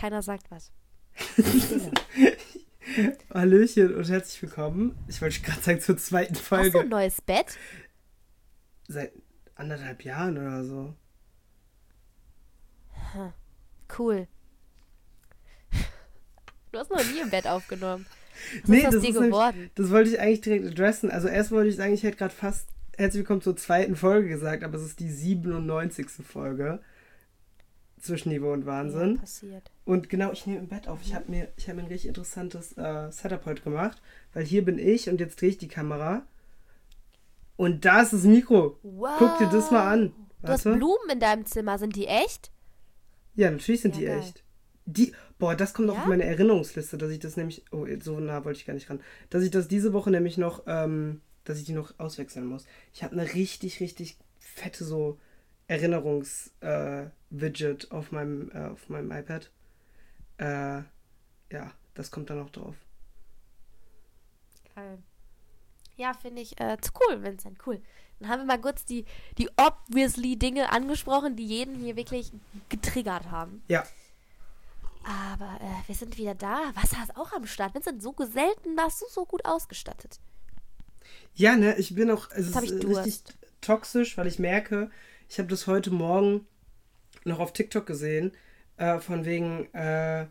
keiner sagt was. Hallöchen und herzlich willkommen. Ich wollte gerade sagen zur zweiten Folge. Hast du ein neues Bett? Seit anderthalb Jahren oder so. Hm. Cool. Du hast noch nie im Bett aufgenommen. Was nee, ist das, dir ist nämlich, geworden? das wollte ich eigentlich direkt adressen. Also erst wollte ich sagen, ich hätte gerade fast herzlich willkommen zur zweiten Folge gesagt, aber es ist die 97. Folge. Zwischenniveau und Wahnsinn. Ja, passiert. Und genau, ich nehme im Bett auf. Ich habe mir, ich hab mir ein richtig interessantes äh, Setup heute gemacht, weil hier bin ich und jetzt drehe ich die Kamera. Und da ist das Mikro. Wow. Guck dir das mal an. Du hast. Blumen in deinem Zimmer. Sind die echt? Ja, natürlich sind Ja, die geil. echt. Die, boah, das kommt noch Ja? auf meine Erinnerungsliste, dass ich das nämlich, oh, so nah wollte ich gar nicht ran, dass ich das diese Woche nämlich noch, ähm, dass ich die noch auswechseln muss. Ich habe eine richtig, richtig fette so Erinnerungs-Widget auf meinem, äh, auf meinem iPad. Äh, ja, das kommt da noch drauf. Geil. Ja, finde ich äh, zu cool, Vincent. Cool. Dann haben wir mal kurz die, die obviously Dinge angesprochen, die jeden hier wirklich getriggert haben. Ja, Aber äh, wir sind wieder da. Wasser ist auch am Start. Vincent, so selten warst du so gut ausgestattet. Ja, ne, ich bin auch, äh, richtig toxisch, weil ich merke, ich habe das heute Morgen noch auf TikTok gesehen, äh, von wegen, äh,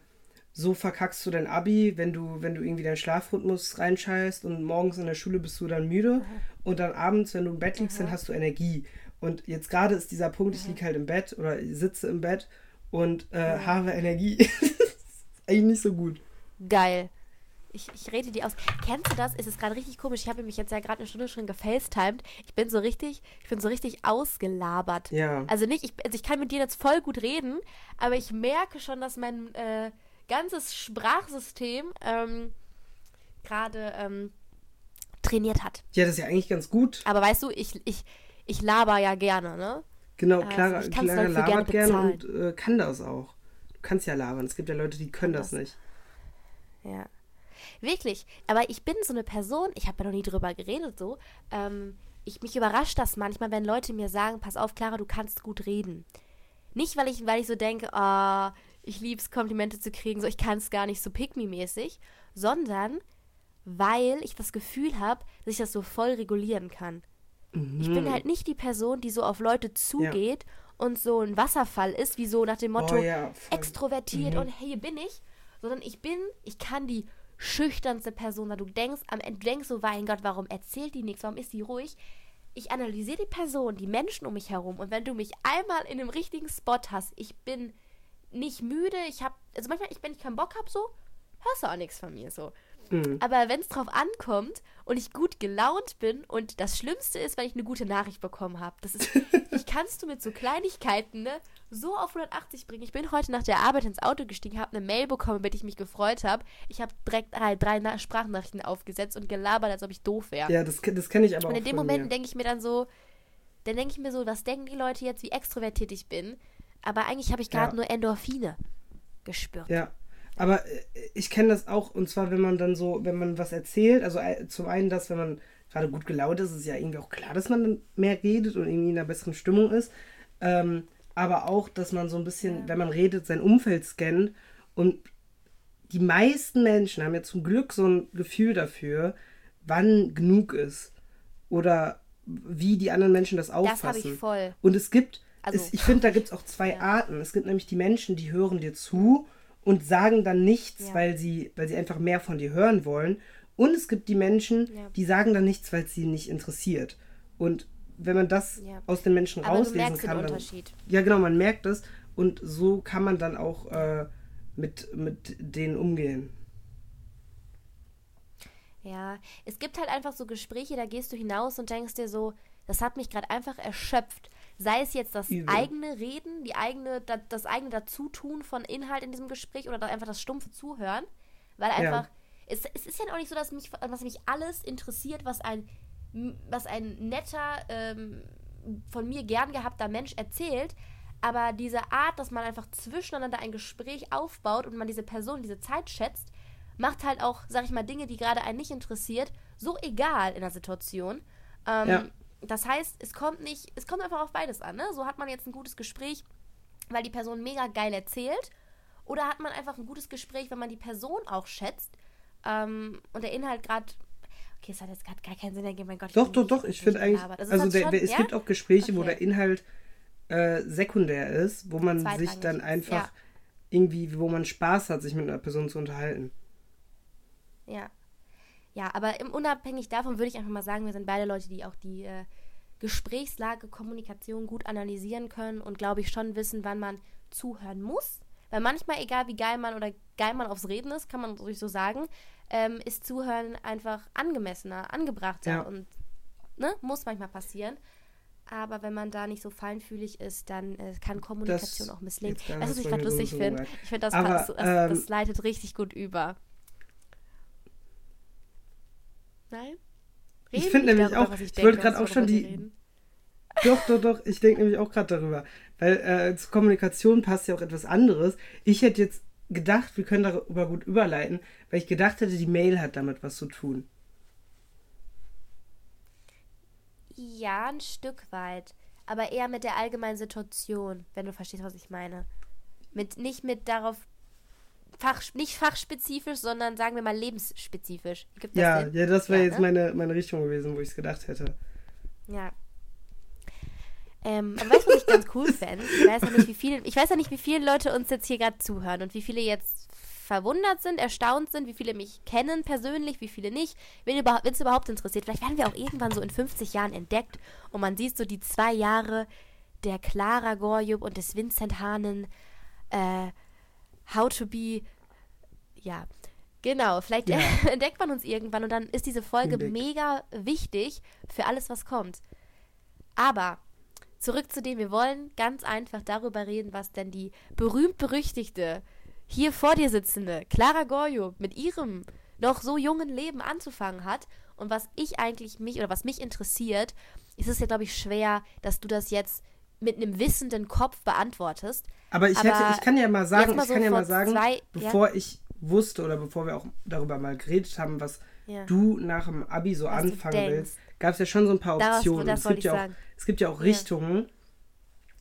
so verkackst du dein Abi, wenn du, wenn du irgendwie deinen Schlafrhythmus reinscheißt und morgens in der Schule bist du dann müde und dann abends, wenn du im Bett liegst, dann hast du Energie. Und jetzt gerade ist dieser Punkt, ich liege halt im Bett oder ich sitze im Bett und äh, habe Energie. das ist eigentlich nicht so gut. Geil. Ich, ich rede dir aus. Kennst du das? Es ist gerade richtig komisch. Ich habe mich jetzt ja gerade eine Stunde schon gefacetimed. Ich bin so richtig, ich bin so richtig ausgelabert. Ja. Also nicht, ich, also ich kann mit dir jetzt voll gut reden, aber ich merke schon, dass mein äh, ganzes Sprachsystem ähm, gerade ähm, trainiert hat. Ja, das ist ja eigentlich ganz gut. Aber weißt du, ich, ich, ich laber ja gerne, ne? Genau, Also, Clara, ich kann's Clara gerne labert gerne bezahlen. und äh, kann das auch. Du kannst ja labern. Es gibt ja Leute, die können das das. nicht. Ja. Wirklich. Aber ich bin so eine Person, ich habe ja noch nie drüber geredet so. Ähm, ich, mich überrascht das manchmal, wenn Leute mir sagen, pass auf, Clara, du kannst gut reden. Nicht, weil ich, weil ich so denke, ah, ich lieb's, Komplimente zu kriegen, so ich kann es gar nicht so pick-me-mäßig, sondern weil ich das Gefühl habe, dass ich das so voll regulieren kann. Ich Mhm. bin halt nicht die Person, die so auf Leute zugeht und so ein Wasserfall ist, wie so nach dem Motto, Oh ja, extrovertiert Mhm. und hey, hier bin ich, sondern ich bin, ich kann die schüchternste Person sein. Du denkst am Ende, du denkst so, mein Gott, warum erzählt die nichts, warum ist die ruhig? Ich analysiere die Person, die Menschen um mich herum und wenn du mich einmal in einem richtigen Spot hast, ich bin nicht müde, ich habe, also manchmal, ich, wenn ich keinen Bock habe, so, hörst du auch nichts von mir, so. Mhm. Aber wenn es drauf ankommt und ich gut gelaunt bin und das Schlimmste ist, wenn ich eine gute Nachricht bekommen habe, das ist, ich kannst du mit so Kleinigkeiten ne, so auf 180 bringen. Ich bin heute nach der Arbeit ins Auto gestiegen, habe eine Mail bekommen, über die ich mich gefreut habe. Ich habe direkt drei, drei Na Sprachnachrichten aufgesetzt und gelabert, als ob ich doof wäre. Ja, das, das kenne ich aber und auch in dem Moment denke ich mir dann so, dann denke ich mir so, was denken die Leute jetzt, wie extrovertiert ich bin? Aber eigentlich habe ich gerade Ja. nur Endorphine gespürt. Ja, aber äh, ich kenne das auch und zwar, wenn man dann so, wenn man was erzählt, also äh, zum einen das, wenn man gerade gut gelaunt ist, ist ja irgendwie auch klar, dass man dann mehr redet und irgendwie in einer besseren Stimmung ist. Ähm, aber auch, dass man so ein bisschen, wenn man redet, sein Umfeld scannt und die meisten Menschen haben ja zum Glück so ein Gefühl dafür, wann genug ist oder wie die anderen Menschen das auffassen. Das habe ich voll. Und es gibt, Also- es, ich finde, da gibt es auch zwei Ja. Arten. Es gibt nämlich die Menschen, die hören dir zu und sagen dann nichts, Ja. weil, sie, weil sie einfach mehr von dir hören wollen. Und es gibt die Menschen, Ja. die sagen dann nichts, weil es sie nicht interessiert. Und wenn man das Ja. aus den Menschen Aber rauslesen kann, dann, Unterschied. ja genau, man merkt es und so kann man dann auch äh, mit, mit denen umgehen. Ja, es gibt halt einfach so Gespräche, da gehst du hinaus und denkst dir so, das hat mich gerade einfach erschöpft. Sei es jetzt das Übel. eigene Reden, die eigene, da, das eigene Dazutun von Inhalt in diesem Gespräch oder einfach das stumpfe Zuhören. Weil einfach, es, es ist ja auch nicht so, dass mich, dass mich alles interessiert, was ein, was ein netter, ähm, von mir gern gehabter Mensch erzählt. Aber diese Art, dass man einfach zwischeneinander ein Gespräch aufbaut und man diese Person, diese Zeit schätzt, macht halt auch, sag ich mal, Dinge, die gerade einen nicht interessiert, so egal in der Situation. Ähm, Ja. Das heißt, es kommt nicht, es kommt einfach auf beides an. Ne? So hat man jetzt ein gutes Gespräch, weil die Person mega geil erzählt Oder hat man einfach ein gutes Gespräch, wenn man die Person auch schätzt ähm, und der Inhalt gerade Okay, es hat jetzt gerade gar keinen Sinn ergeben, mein Gott. Doch, doch, doch. Ich finde eigentlich, also, also der, der, es ja? gibt auch Gespräche, okay. wo der Inhalt äh, sekundär ist, wo man sich dann einfach ja. irgendwie, wo man Spaß hat, sich mit einer Person zu unterhalten. Ja. Ja, aber im, unabhängig davon würde ich einfach mal sagen, wir sind beide Leute, die auch die äh, Gesprächslage, Kommunikation gut analysieren können und glaube ich schon wissen, wann man zuhören muss. Weil manchmal, egal wie geil man oder geil man aufs Reden ist, kann man ruhig so sagen, ähm, ist Zuhören einfach angemessener, angebrachter ja. und ne, muss manchmal passieren. Aber wenn man da nicht so feinfühlig ist, dann äh, kann Kommunikation das auch misslingen. Du, was ich gerade lustig finde? Ich finde, das, das, das, ähm, leitet richtig gut über. Nein? Reden ich finde nämlich darüber, auch, ich, ich wollte gerade auch schon die. Reden. Doch, doch, doch, ich denke nämlich auch gerade darüber. Weil äh, zur Kommunikation passt ja auch etwas anderes. Ich hätte jetzt gedacht, wir können darüber gut überleiten, weil ich gedacht hätte, die Mail hat damit was zu tun. Ja, ein Stück weit. Aber eher mit der allgemeinen Situation, wenn du verstehst, was ich meine. Mit, nicht mit darauf, fach, nicht fachspezifisch, sondern sagen wir mal lebensspezifisch. Gibt das ja, ja, das wäre ja, jetzt ne? meine, meine Richtung gewesen, wo ich es gedacht hätte. Ja, ähm, aber weißt du, was ich ganz cool fände? Ich weiß ja nicht, wie viele, ich weiß ja nicht, wie viele Leute uns jetzt hier gerade zuhören und wie viele jetzt verwundert sind, erstaunt sind, wie viele mich kennen persönlich, wie viele nicht, wenn es überhaupt interessiert. Vielleicht werden wir auch irgendwann so in 50 Jahren entdeckt und man sieht so die zwei Jahre der Clara Gorjub und des Vincent Hahnen äh, How to be, ja, genau, vielleicht ja. entdeckt man uns irgendwann und dann ist diese Folge mega wichtig für alles, was kommt. Aber zurück zu dem, wir wollen ganz einfach darüber reden, was denn die berühmt-berüchtigte, hier vor dir sitzende Clara Gorjo mit ihrem noch so jungen Leben anzufangen hat. Und was ich eigentlich mich oder was mich interessiert, ist es ja, glaube ich, schwer, dass du das jetzt mit einem wissenden Kopf beantwortest. Aber ich, hätte, Aber ich kann ja mal sagen, mal so ich kann ja mal sagen, zwei, bevor ja? ich wusste oder bevor wir auch darüber mal geredet haben, was ja. du nach dem Abi so was anfangen willst, gab es ja schon so ein paar Optionen. Daraus, es, gibt ja auch, es gibt ja auch Richtungen,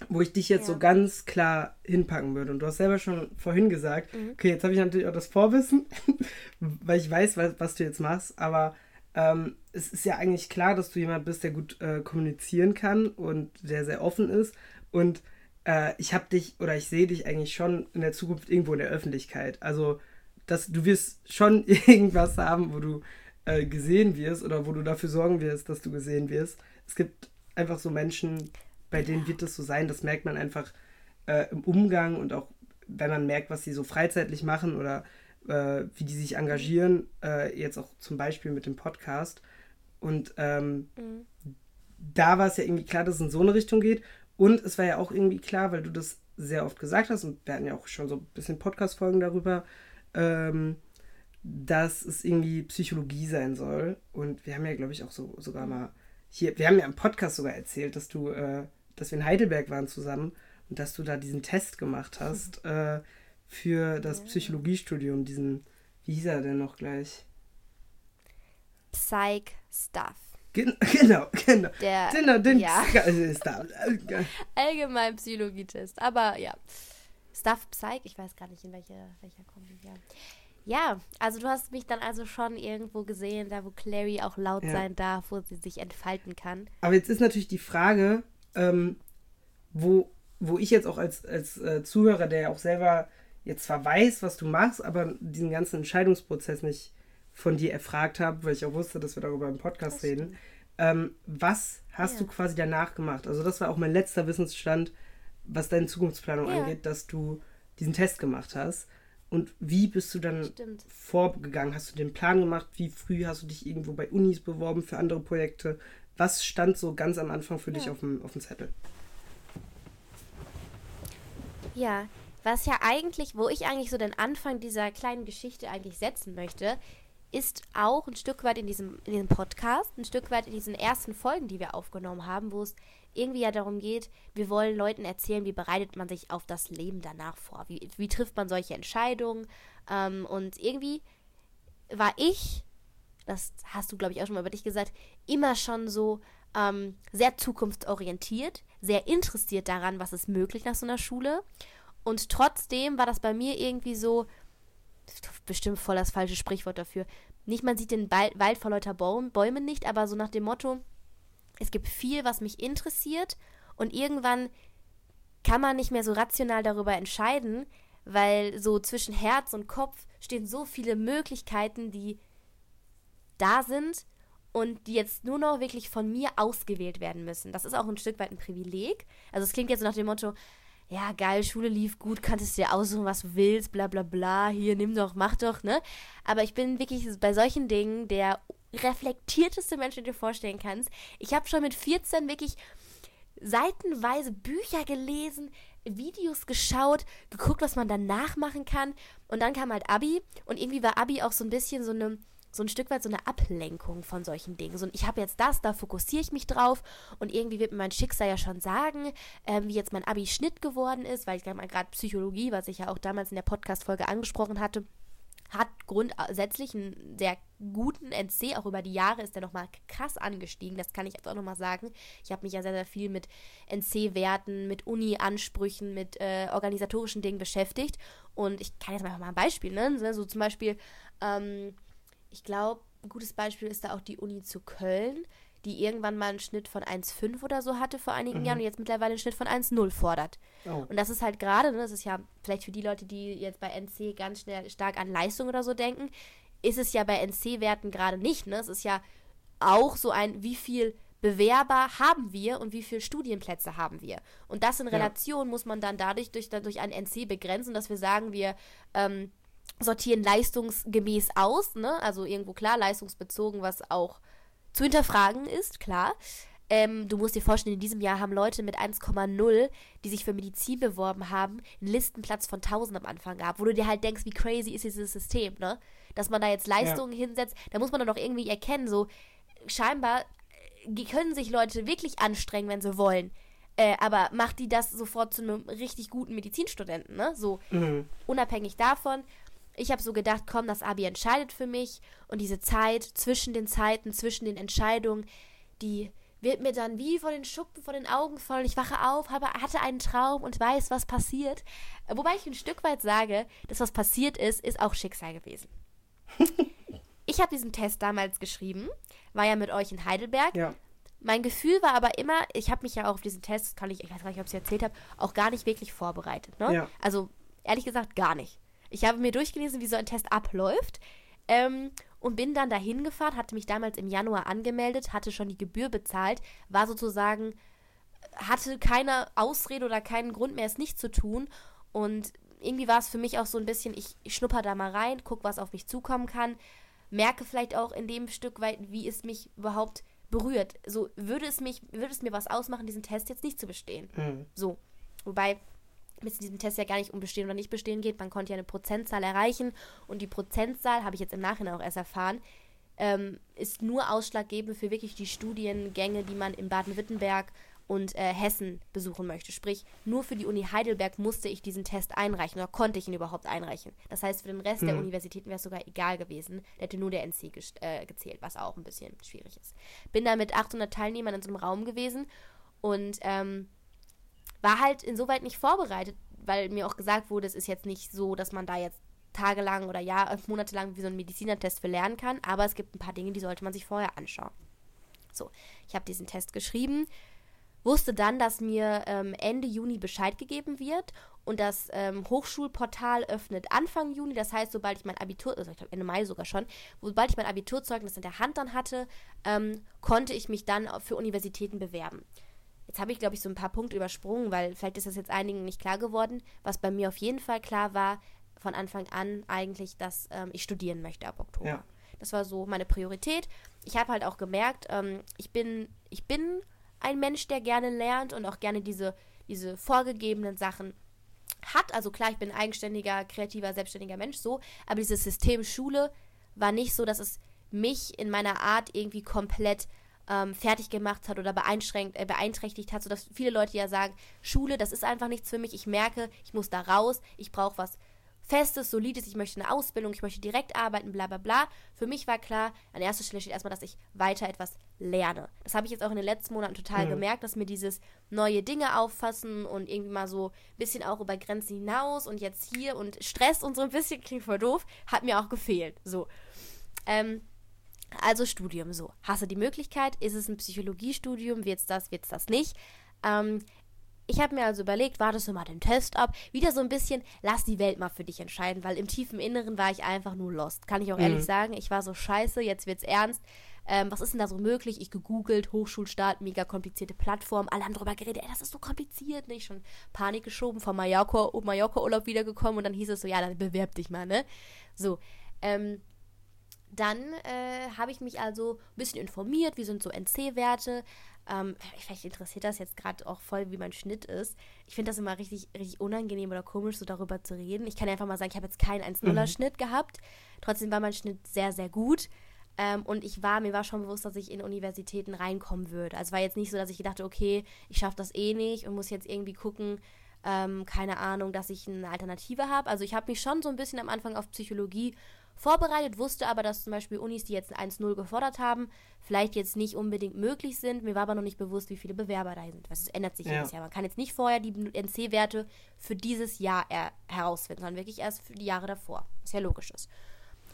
wo ich dich jetzt so ganz klar hinpacken würde. Und du hast selber schon vorhin gesagt, mhm. okay, jetzt habe ich natürlich auch das Vorwissen, weil ich weiß, was, was du jetzt machst, aber ähm, es ist ja eigentlich klar, dass du jemand bist, der gut äh, kommunizieren kann und der sehr offen ist. Und äh, ich habe dich oder ich sehe dich eigentlich schon in der Zukunft irgendwo in der Öffentlichkeit. Also, dass du wirst schon irgendwas haben, wo du äh, gesehen wirst oder wo du dafür sorgen wirst, dass du gesehen wirst. Es gibt einfach so Menschen, bei denen wird das so sein, das merkt man einfach äh, im Umgang und auch wenn man merkt, was sie so freizeitlich machen oder äh, wie die sich engagieren, äh, jetzt auch zum Beispiel mit dem Podcast. Und ähm, mhm. da war es ja irgendwie klar, dass es in so eine Richtung geht. Und es war ja auch irgendwie klar, weil du das sehr oft gesagt hast und wir hatten ja auch schon so ein bisschen Podcast-Folgen darüber, ähm, dass es irgendwie Psychologie sein soll. Und wir haben ja, glaube ich, auch so sogar mal hier, wir haben ja im Podcast sogar erzählt, dass du, äh, dass wir in Heidelberg waren zusammen und dass du da diesen Test gemacht hast äh, für das Psychologiestudium, diesen, wie hieß er denn noch gleich? Psych Stuff. Gen genau, genau. Der, genau, den ja. Allgemein Psychologietest. Aber ja. Stuff Psych, ich weiß gar nicht, in welche, welcher Kombi. Ja. Ja, also du hast mich dann also schon irgendwo gesehen, da wo Clary auch laut ja. sein darf, wo sie sich entfalten kann. Aber jetzt ist natürlich die Frage, ähm, wo, wo ich jetzt auch als, als äh, Zuhörer, der ja auch selber jetzt zwar weiß, was du machst, aber diesen ganzen Entscheidungsprozess nicht von dir erfragt habe, weil ich auch wusste, dass wir darüber im Podcast reden. Ähm, was hast ja. du quasi danach gemacht? Also das war auch mein letzter Wissensstand, was deine Zukunftsplanung ja. angeht, dass du diesen Test gemacht hast. Und wie bist du dann Stimmt. vorgegangen? Hast du den Plan gemacht? Wie früh hast du dich irgendwo bei Unis beworben für andere Projekte? Was stand so ganz am Anfang für ja. dich auf dem, auf dem Zettel? Ja, was ja eigentlich, wo ich eigentlich so den Anfang dieser kleinen Geschichte eigentlich setzen möchte, ist auch ein Stück weit in diesem, in diesem Podcast, ein Stück weit in diesen ersten Folgen, die wir aufgenommen haben, wo es irgendwie ja darum geht, wir wollen Leuten erzählen, wie bereitet man sich auf das Leben danach vor, wie, wie trifft man solche Entscheidungen. Ähm, und irgendwie war ich, das hast du, glaube ich, auch schon mal über dich gesagt, immer schon so ähm, sehr zukunftsorientiert, sehr interessiert daran, was ist möglich nach so einer Schule. Und trotzdem war das bei mir irgendwie so, bestimmt voll das falsche Sprichwort dafür. Nicht, man sieht den Wald vor lauter Bäumen nicht, aber so nach dem Motto, es gibt viel, was mich interessiert und irgendwann kann man nicht mehr so rational darüber entscheiden, weil so zwischen Herz und Kopf stehen so viele Möglichkeiten, die da sind und die jetzt nur noch wirklich von mir ausgewählt werden müssen. Das ist auch ein Stück weit ein Privileg. Also es klingt jetzt so nach dem Motto, ja, geil, Schule lief gut, kannst dir aussuchen, was du willst, bla bla bla, hier, nimm doch, mach doch, ne? Aber ich bin wirklich bei solchen Dingen der reflektierteste Mensch, den du dir vorstellen kannst. Ich habe schon mit 14 wirklich seitenweise Bücher gelesen, Videos geschaut, geguckt, was man danach machen kann. Und dann kam halt Abi und irgendwie war Abi auch so ein bisschen so eine so ein Stück weit so eine Ablenkung von solchen Dingen. So, ich habe jetzt das, da fokussiere ich mich drauf. Und irgendwie wird mir mein Schicksal ja schon sagen, ähm, wie jetzt mein Abi-Schnitt geworden ist, weil ich gerade Psychologie, was ich ja auch damals in der Podcast-Folge angesprochen hatte, hat grundsätzlich einen sehr guten NC, auch über die Jahre ist der nochmal krass angestiegen, das kann ich jetzt auch nochmal sagen. Ich habe mich ja sehr, sehr viel mit NC-Werten, mit Uni-Ansprüchen, mit äh, organisatorischen Dingen beschäftigt. Und ich kann jetzt mal ein Beispiel nennen, so zum Beispiel, ähm, ich glaube, ein gutes Beispiel ist da auch die Uni zu Köln die irgendwann mal einen Schnitt von 1,5 oder so hatte vor einigen mhm. Jahren und jetzt mittlerweile einen Schnitt von 1,0 fordert. Oh. Und das ist halt gerade, ne, das ist ja vielleicht für die Leute, die jetzt bei NC ganz schnell stark an Leistung oder so denken, ist es ja bei NC-Werten gerade nicht. Ne? Es ist ja auch so ein, wie viel Bewerber haben wir und wie viele Studienplätze haben wir. Und das in Relation ja. muss man dann dadurch durch, durch ein NC begrenzen, dass wir sagen, wir ähm, sortieren leistungsgemäß aus, ne? also irgendwo klar leistungsbezogen, was auch zu hinterfragen ist, klar. Ähm, du musst dir vorstellen, in diesem Jahr haben Leute mit 1,0, die sich für Medizin beworben haben, einen Listenplatz von 1000 am Anfang gehabt, wo du dir halt denkst, wie crazy ist dieses System, ne? Dass man da jetzt Leistungen ja. hinsetzt, da muss man dann doch irgendwie erkennen, so scheinbar äh, können sich Leute wirklich anstrengen, wenn sie wollen. Äh, aber macht die das sofort zu einem richtig guten Medizinstudenten, ne? So mhm. unabhängig davon ich habe so gedacht, komm, das Abi entscheidet für mich und diese Zeit zwischen den Zeiten, zwischen den Entscheidungen, die wird mir dann wie vor den Schuppen vor den Augen fallen. Ich wache auf, habe, hatte einen Traum und weiß, was passiert. Wobei ich ein Stück weit sage, dass was passiert ist, ist auch Schicksal gewesen. ich habe diesen Test damals geschrieben, war ja mit euch in Heidelberg. Ja. Mein Gefühl war aber immer, ich habe mich ja auch auf diesen Test, kann ich, ich weiß gar nicht, ob ich es erzählt habe, auch gar nicht wirklich vorbereitet. Ne? Ja. Also ehrlich gesagt gar nicht. Ich habe mir durchgelesen, wie so ein Test abläuft. Ähm, und bin dann dahin gefahren, hatte mich damals im Januar angemeldet, hatte schon die Gebühr bezahlt, war sozusagen, hatte keine Ausrede oder keinen Grund mehr, es nicht zu tun. Und irgendwie war es für mich auch so ein bisschen, ich, ich schnupper da mal rein, guck, was auf mich zukommen kann, merke vielleicht auch in dem Stück weit, wie es mich überhaupt berührt. So würde es mich, würde es mir was ausmachen, diesen Test jetzt nicht zu bestehen. Mhm. So. Wobei es in diesem Test ja gar nicht um Bestehen oder nicht Bestehen geht. Man konnte ja eine Prozentzahl erreichen und die Prozentzahl, habe ich jetzt im Nachhinein auch erst erfahren, ähm, ist nur ausschlaggebend für wirklich die Studiengänge, die man in Baden-Württemberg und äh, Hessen besuchen möchte. Sprich, nur für die Uni Heidelberg musste ich diesen Test einreichen oder konnte ich ihn überhaupt einreichen. Das heißt, für den Rest mhm. der Universitäten wäre es sogar egal gewesen. Der hätte nur der NC äh, gezählt, was auch ein bisschen schwierig ist. Bin da mit 800 Teilnehmern in so einem Raum gewesen und ähm, war halt insoweit nicht vorbereitet, weil mir auch gesagt wurde, es ist jetzt nicht so, dass man da jetzt tagelang oder Jahr, äh, monatelang wie so einen Medizinertest für lernen kann, aber es gibt ein paar Dinge, die sollte man sich vorher anschauen. So, ich habe diesen Test geschrieben, wusste dann, dass mir ähm, Ende Juni Bescheid gegeben wird und das ähm, Hochschulportal öffnet Anfang Juni. Das heißt, sobald ich mein Abitur, also ich glaube Ende Mai sogar schon, sobald ich mein Abiturzeugnis in der Hand dann hatte, ähm, konnte ich mich dann für Universitäten bewerben. Jetzt habe ich, glaube ich, so ein paar Punkte übersprungen, weil vielleicht ist das jetzt einigen nicht klar geworden. Was bei mir auf jeden Fall klar war, von Anfang an eigentlich, dass ähm, ich studieren möchte ab Oktober. Ja. Das war so meine Priorität. Ich habe halt auch gemerkt, ähm, ich, bin, ich bin ein Mensch, der gerne lernt und auch gerne diese, diese vorgegebenen Sachen hat. Also klar, ich bin ein eigenständiger, kreativer, selbstständiger Mensch, so. Aber dieses System Schule war nicht so, dass es mich in meiner Art irgendwie komplett ähm, fertig gemacht hat oder beeinschränkt, äh, beeinträchtigt hat, sodass viele Leute ja sagen, Schule, das ist einfach nichts für mich. Ich merke, ich muss da raus, ich brauche was festes, solides, ich möchte eine Ausbildung, ich möchte direkt arbeiten, bla bla bla. Für mich war klar, an erster Stelle steht erstmal, dass ich weiter etwas lerne. Das habe ich jetzt auch in den letzten Monaten total mhm. gemerkt, dass mir dieses neue Dinge auffassen und irgendwie mal so ein bisschen auch über Grenzen hinaus und jetzt hier und Stress und so ein bisschen, klingt voll doof, hat mir auch gefehlt. So. Ähm, also Studium, so. Hast du die Möglichkeit? Ist es ein Psychologiestudium? Wird es das, wird es das nicht? Ähm, ich habe mir also überlegt, wartest du mal den Test ab. Wieder so ein bisschen, lass die Welt mal für dich entscheiden, weil im tiefen Inneren war ich einfach nur lost. Kann ich auch mhm. ehrlich sagen. Ich war so scheiße, jetzt wird's ernst. Ähm, was ist denn da so möglich? Ich gegoogelt, Hochschulstart, mega komplizierte Plattform. Alle haben drüber geredet, ey, das ist so kompliziert. Nicht schon Panik geschoben, vom Mallorca-Urlaub Mallorca wiedergekommen und dann hieß es so, ja, dann bewerb dich mal, ne? So, ähm, dann äh, habe ich mich also ein bisschen informiert, wie sind so NC-Werte. Ähm, vielleicht interessiert das jetzt gerade auch voll, wie mein Schnitt ist. Ich finde das immer richtig, richtig unangenehm oder komisch, so darüber zu reden. Ich kann einfach mal sagen, ich habe jetzt keinen 1-0er-Schnitt mhm. gehabt. Trotzdem war mein Schnitt sehr, sehr gut. Ähm, und ich war, mir war schon bewusst, dass ich in Universitäten reinkommen würde. Also war jetzt nicht so, dass ich dachte, okay, ich schaffe das eh nicht und muss jetzt irgendwie gucken, ähm, keine Ahnung, dass ich eine Alternative habe. Also ich habe mich schon so ein bisschen am Anfang auf Psychologie vorbereitet, wusste aber, dass zum Beispiel Unis, die jetzt ein 1-0 gefordert haben, vielleicht jetzt nicht unbedingt möglich sind. Mir war aber noch nicht bewusst, wie viele Bewerber da sind. Das ändert sich ja. jedes Jahr. Man kann jetzt nicht vorher die NC-Werte für dieses Jahr herausfinden, sondern wirklich erst für die Jahre davor. Was ja logisch ist.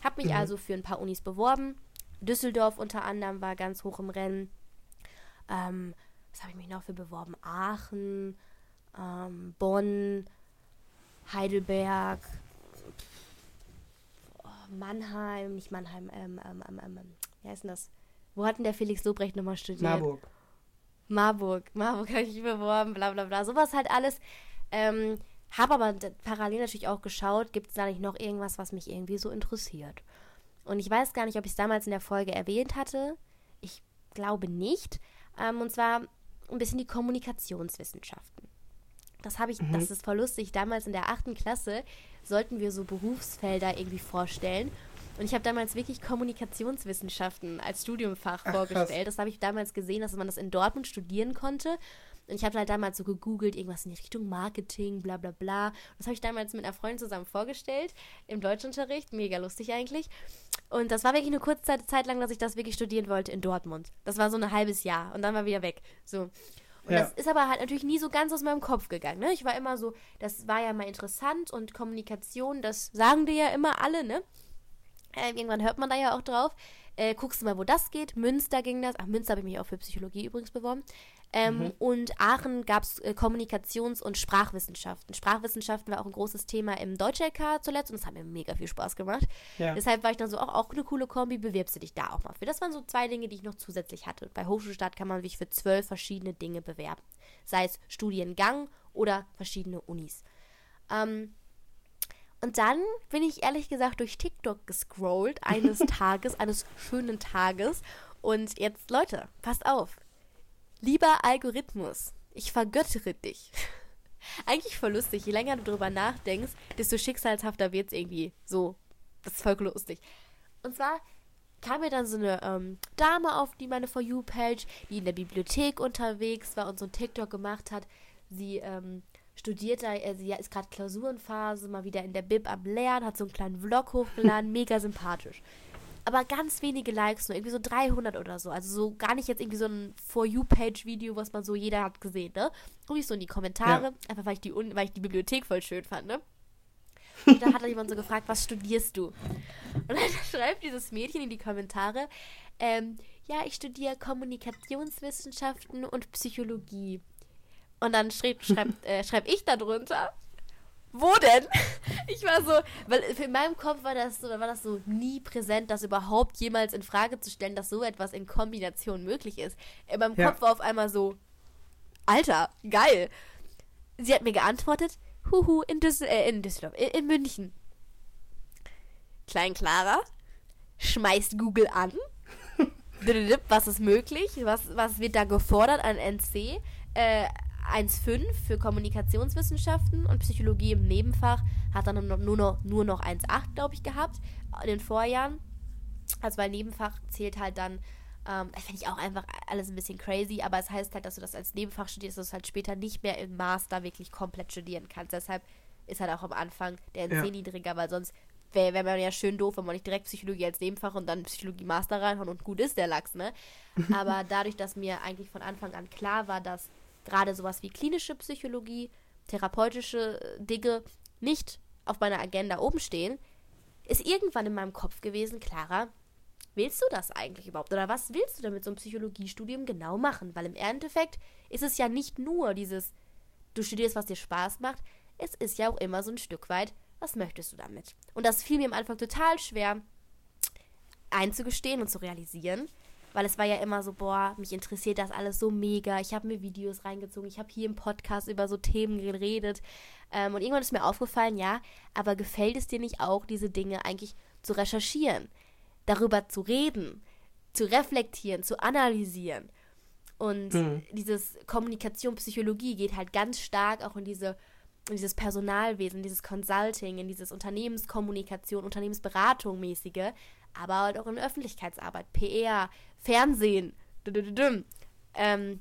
Habe mich mhm. also für ein paar Unis beworben. Düsseldorf unter anderem war ganz hoch im Rennen. Ähm, was habe ich mich noch für beworben? Aachen, ähm, Bonn, Heidelberg, Mannheim, nicht Mannheim, ähm, ähm, ähm, ähm, wie heißt denn das? Wo hat denn der Felix Lobrecht nochmal studiert? Marburg. Marburg. Marburg habe ich beworben, bla bla bla. Sowas halt alles. Ähm, habe aber parallel natürlich auch geschaut, gibt es da nicht noch irgendwas, was mich irgendwie so interessiert. Und ich weiß gar nicht, ob ich es damals in der Folge erwähnt hatte. Ich glaube nicht. Ähm, und zwar ein bisschen die Kommunikationswissenschaften. Das habe ich, mhm. das ist voll lustig. Damals in der achten Klasse sollten wir so Berufsfelder irgendwie vorstellen. Und ich habe damals wirklich Kommunikationswissenschaften als Studiumfach Ach, vorgestellt. Krass. Das habe ich damals gesehen, dass man das in Dortmund studieren konnte. Und ich habe halt damals so gegoogelt, irgendwas in die Richtung Marketing, bla bla bla. Das habe ich damals mit einer Freundin zusammen vorgestellt im Deutschunterricht. Mega lustig eigentlich. Und das war wirklich eine kurze Zeit, Zeit lang, dass ich das wirklich studieren wollte in Dortmund. Das war so ein halbes Jahr und dann war wieder weg. So. Und ja. das ist aber halt natürlich nie so ganz aus meinem Kopf gegangen. Ne? Ich war immer so, das war ja mal interessant und Kommunikation, das sagen dir ja immer alle, ne? Äh, irgendwann hört man da ja auch drauf. Äh, guckst du mal, wo das geht. Münster ging das. Ach, Münster habe ich mich auch für Psychologie übrigens beworben. Ähm, mhm. Und Aachen gab es äh, Kommunikations- und Sprachwissenschaften. Sprachwissenschaften war auch ein großes Thema im Deutsch-LK zuletzt und das hat mir mega viel Spaß gemacht. Ja. Deshalb war ich dann so, auch, auch eine coole Kombi, bewirbst du dich da auch mal für. Das waren so zwei Dinge, die ich noch zusätzlich hatte. Bei Hochschulstadt kann man sich für zwölf verschiedene Dinge bewerben. Sei es Studiengang oder verschiedene Unis. Ähm, und dann bin ich ehrlich gesagt durch TikTok gescrollt eines Tages, eines schönen Tages. Und jetzt, Leute, passt auf. Lieber Algorithmus, ich vergöttere dich. Eigentlich voll lustig. Je länger du drüber nachdenkst, desto schicksalshafter wird es irgendwie. So, das ist voll lustig. Und zwar kam mir dann so eine ähm, Dame auf die meine For You-Page, die in der Bibliothek unterwegs war und so ein TikTok gemacht hat. Sie ähm, studiert da, äh, sie ist gerade Klausurenphase, mal wieder in der Bib am Lernen, hat so einen kleinen Vlog hochgeladen, mega sympathisch aber ganz wenige Likes, nur irgendwie so 300 oder so. Also so gar nicht jetzt irgendwie so ein For You-Page-Video, was man so jeder hat gesehen, ne? Guck ich so in die Kommentare, ja. einfach weil ich, die, weil ich die Bibliothek voll schön fand, ne? Und da hat dann jemand so gefragt, was studierst du? Und dann schreibt dieses Mädchen in die Kommentare, ähm, ja, ich studiere Kommunikationswissenschaften und Psychologie. Und dann schreibt, schreibt, äh, schreib ich darunter, wo denn? Ich war so, weil in meinem Kopf war das so, war das so nie präsent, das überhaupt jemals in Frage zu stellen, dass so etwas in Kombination möglich ist. In meinem ja. Kopf war auf einmal so, Alter, geil. Sie hat mir geantwortet, huhu, in, Düssel äh, in Düsseldorf, in, in München. Klein Clara schmeißt Google an. was ist möglich? Was, was wird da gefordert an NC? Äh, 1,5 für Kommunikationswissenschaften und Psychologie im Nebenfach hat dann nur noch, nur noch 1,8, glaube ich, gehabt in den Vorjahren. Also weil Nebenfach zählt halt dann, ähm, finde ich auch einfach alles ein bisschen crazy, aber es heißt halt, dass du das als Nebenfach studierst, dass du es halt später nicht mehr im Master wirklich komplett studieren kannst. Deshalb ist halt auch am Anfang der NC Ja. niedriger, weil sonst wäre wär man ja schön doof, wenn man nicht direkt Psychologie als Nebenfach und dann Psychologie Master reinhauen und gut ist der Lachs, ne? Aber dadurch, dass mir eigentlich von Anfang an klar war, dass gerade sowas wie klinische Psychologie, therapeutische äh, Dinge nicht auf meiner Agenda oben stehen, ist irgendwann in meinem Kopf gewesen, Clara, willst du das eigentlich überhaupt? Oder was willst du denn mit so einem Psychologiestudium genau machen? Weil im Endeffekt ist es ja nicht nur dieses, du studierst, was dir Spaß macht, es ist ja auch immer so ein Stück weit, was möchtest du damit? Und das fiel mir am Anfang total schwer einzugestehen und zu realisieren, weil es war ja immer so, boah, mich interessiert das alles so mega. Ich habe mir Videos reingezogen, ich habe hier im Podcast über so Themen geredet. Ähm, und irgendwann ist mir aufgefallen, ja, aber gefällt es dir nicht auch, diese Dinge eigentlich zu recherchieren, darüber zu reden, zu reflektieren, zu analysieren? Und Mhm. dieses Kommunikation, Psychologie geht halt ganz stark auch in diese in dieses Personalwesen, dieses Consulting, in dieses Unternehmenskommunikation, Unternehmensberatung mäßige, aber halt auch in Öffentlichkeitsarbeit, PR, Fernsehen. Ähm,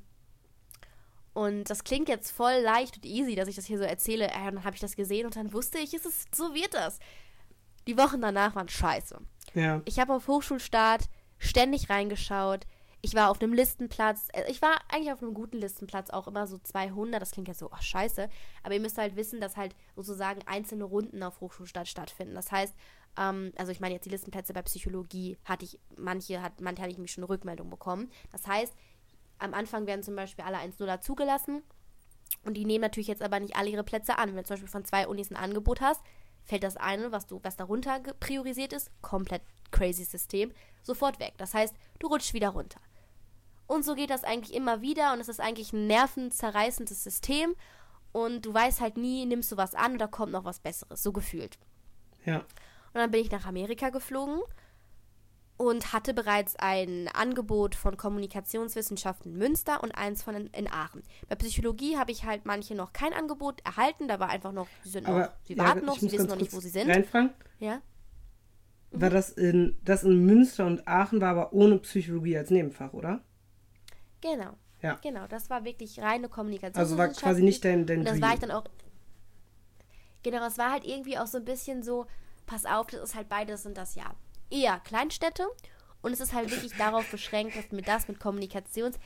und das klingt jetzt voll leicht und easy, dass ich das hier so erzähle. Äh, dann habe ich das gesehen und dann wusste ich, es ist, so wird das. Die Wochen danach waren scheiße. Ja. Ich habe auf Hochschulstart ständig reingeschaut. Ich war auf einem Listenplatz. äh, Ich war eigentlich auf einem guten Listenplatz, auch immer so 200. Das klingt jetzt so, ach scheiße. Aber ihr müsst halt wissen, dass halt sozusagen einzelne Runden auf Hochschulstart stattfinden. Das heißt, ähm, also ich meine jetzt die Listenplätze bei Psychologie hatte ich, manche hat, manche hatte ich mich schon Rückmeldung bekommen. Das heißt, am Anfang werden zum Beispiel alle 1-0 zugelassen. Und die nehmen natürlich jetzt aber nicht alle ihre Plätze an. Wenn du zum Beispiel von zwei Unis ein Angebot hast, fällt das eine, was du, was darunter priorisiert ist, komplett crazy System, sofort weg. Das heißt, du rutschst wieder runter. Und so geht das eigentlich immer wieder und es ist eigentlich ein nervenzerreißendes System und du weißt halt nie, nimmst du was an oder kommt noch was Besseres, so gefühlt. Ja. Und dann bin ich nach Amerika geflogen und hatte bereits ein Angebot von Kommunikationswissenschaften in Münster und eins von in, in Aachen. Bei Psychologie habe ich halt manche noch kein Angebot erhalten, da war einfach noch, sie sind noch, Aber sie ja, warten noch, sie wissen noch nicht, wo sie sind. Reinfragen? Ja. War das in, das in Münster und Aachen war aber ohne Psychologie als Nebenfach, oder? Genau. Ja. Genau, das war wirklich reine Also Kommunikationswissenschaften. war quasi nicht dein, dein Und das Dream. war ich dann auch. Genau, es war halt irgendwie auch so ein bisschen so, pass auf, das ist halt beides und das ja. Eher Kleinstädte und es ist halt wirklich darauf beschränkt, dass mir das mit Kommunikations.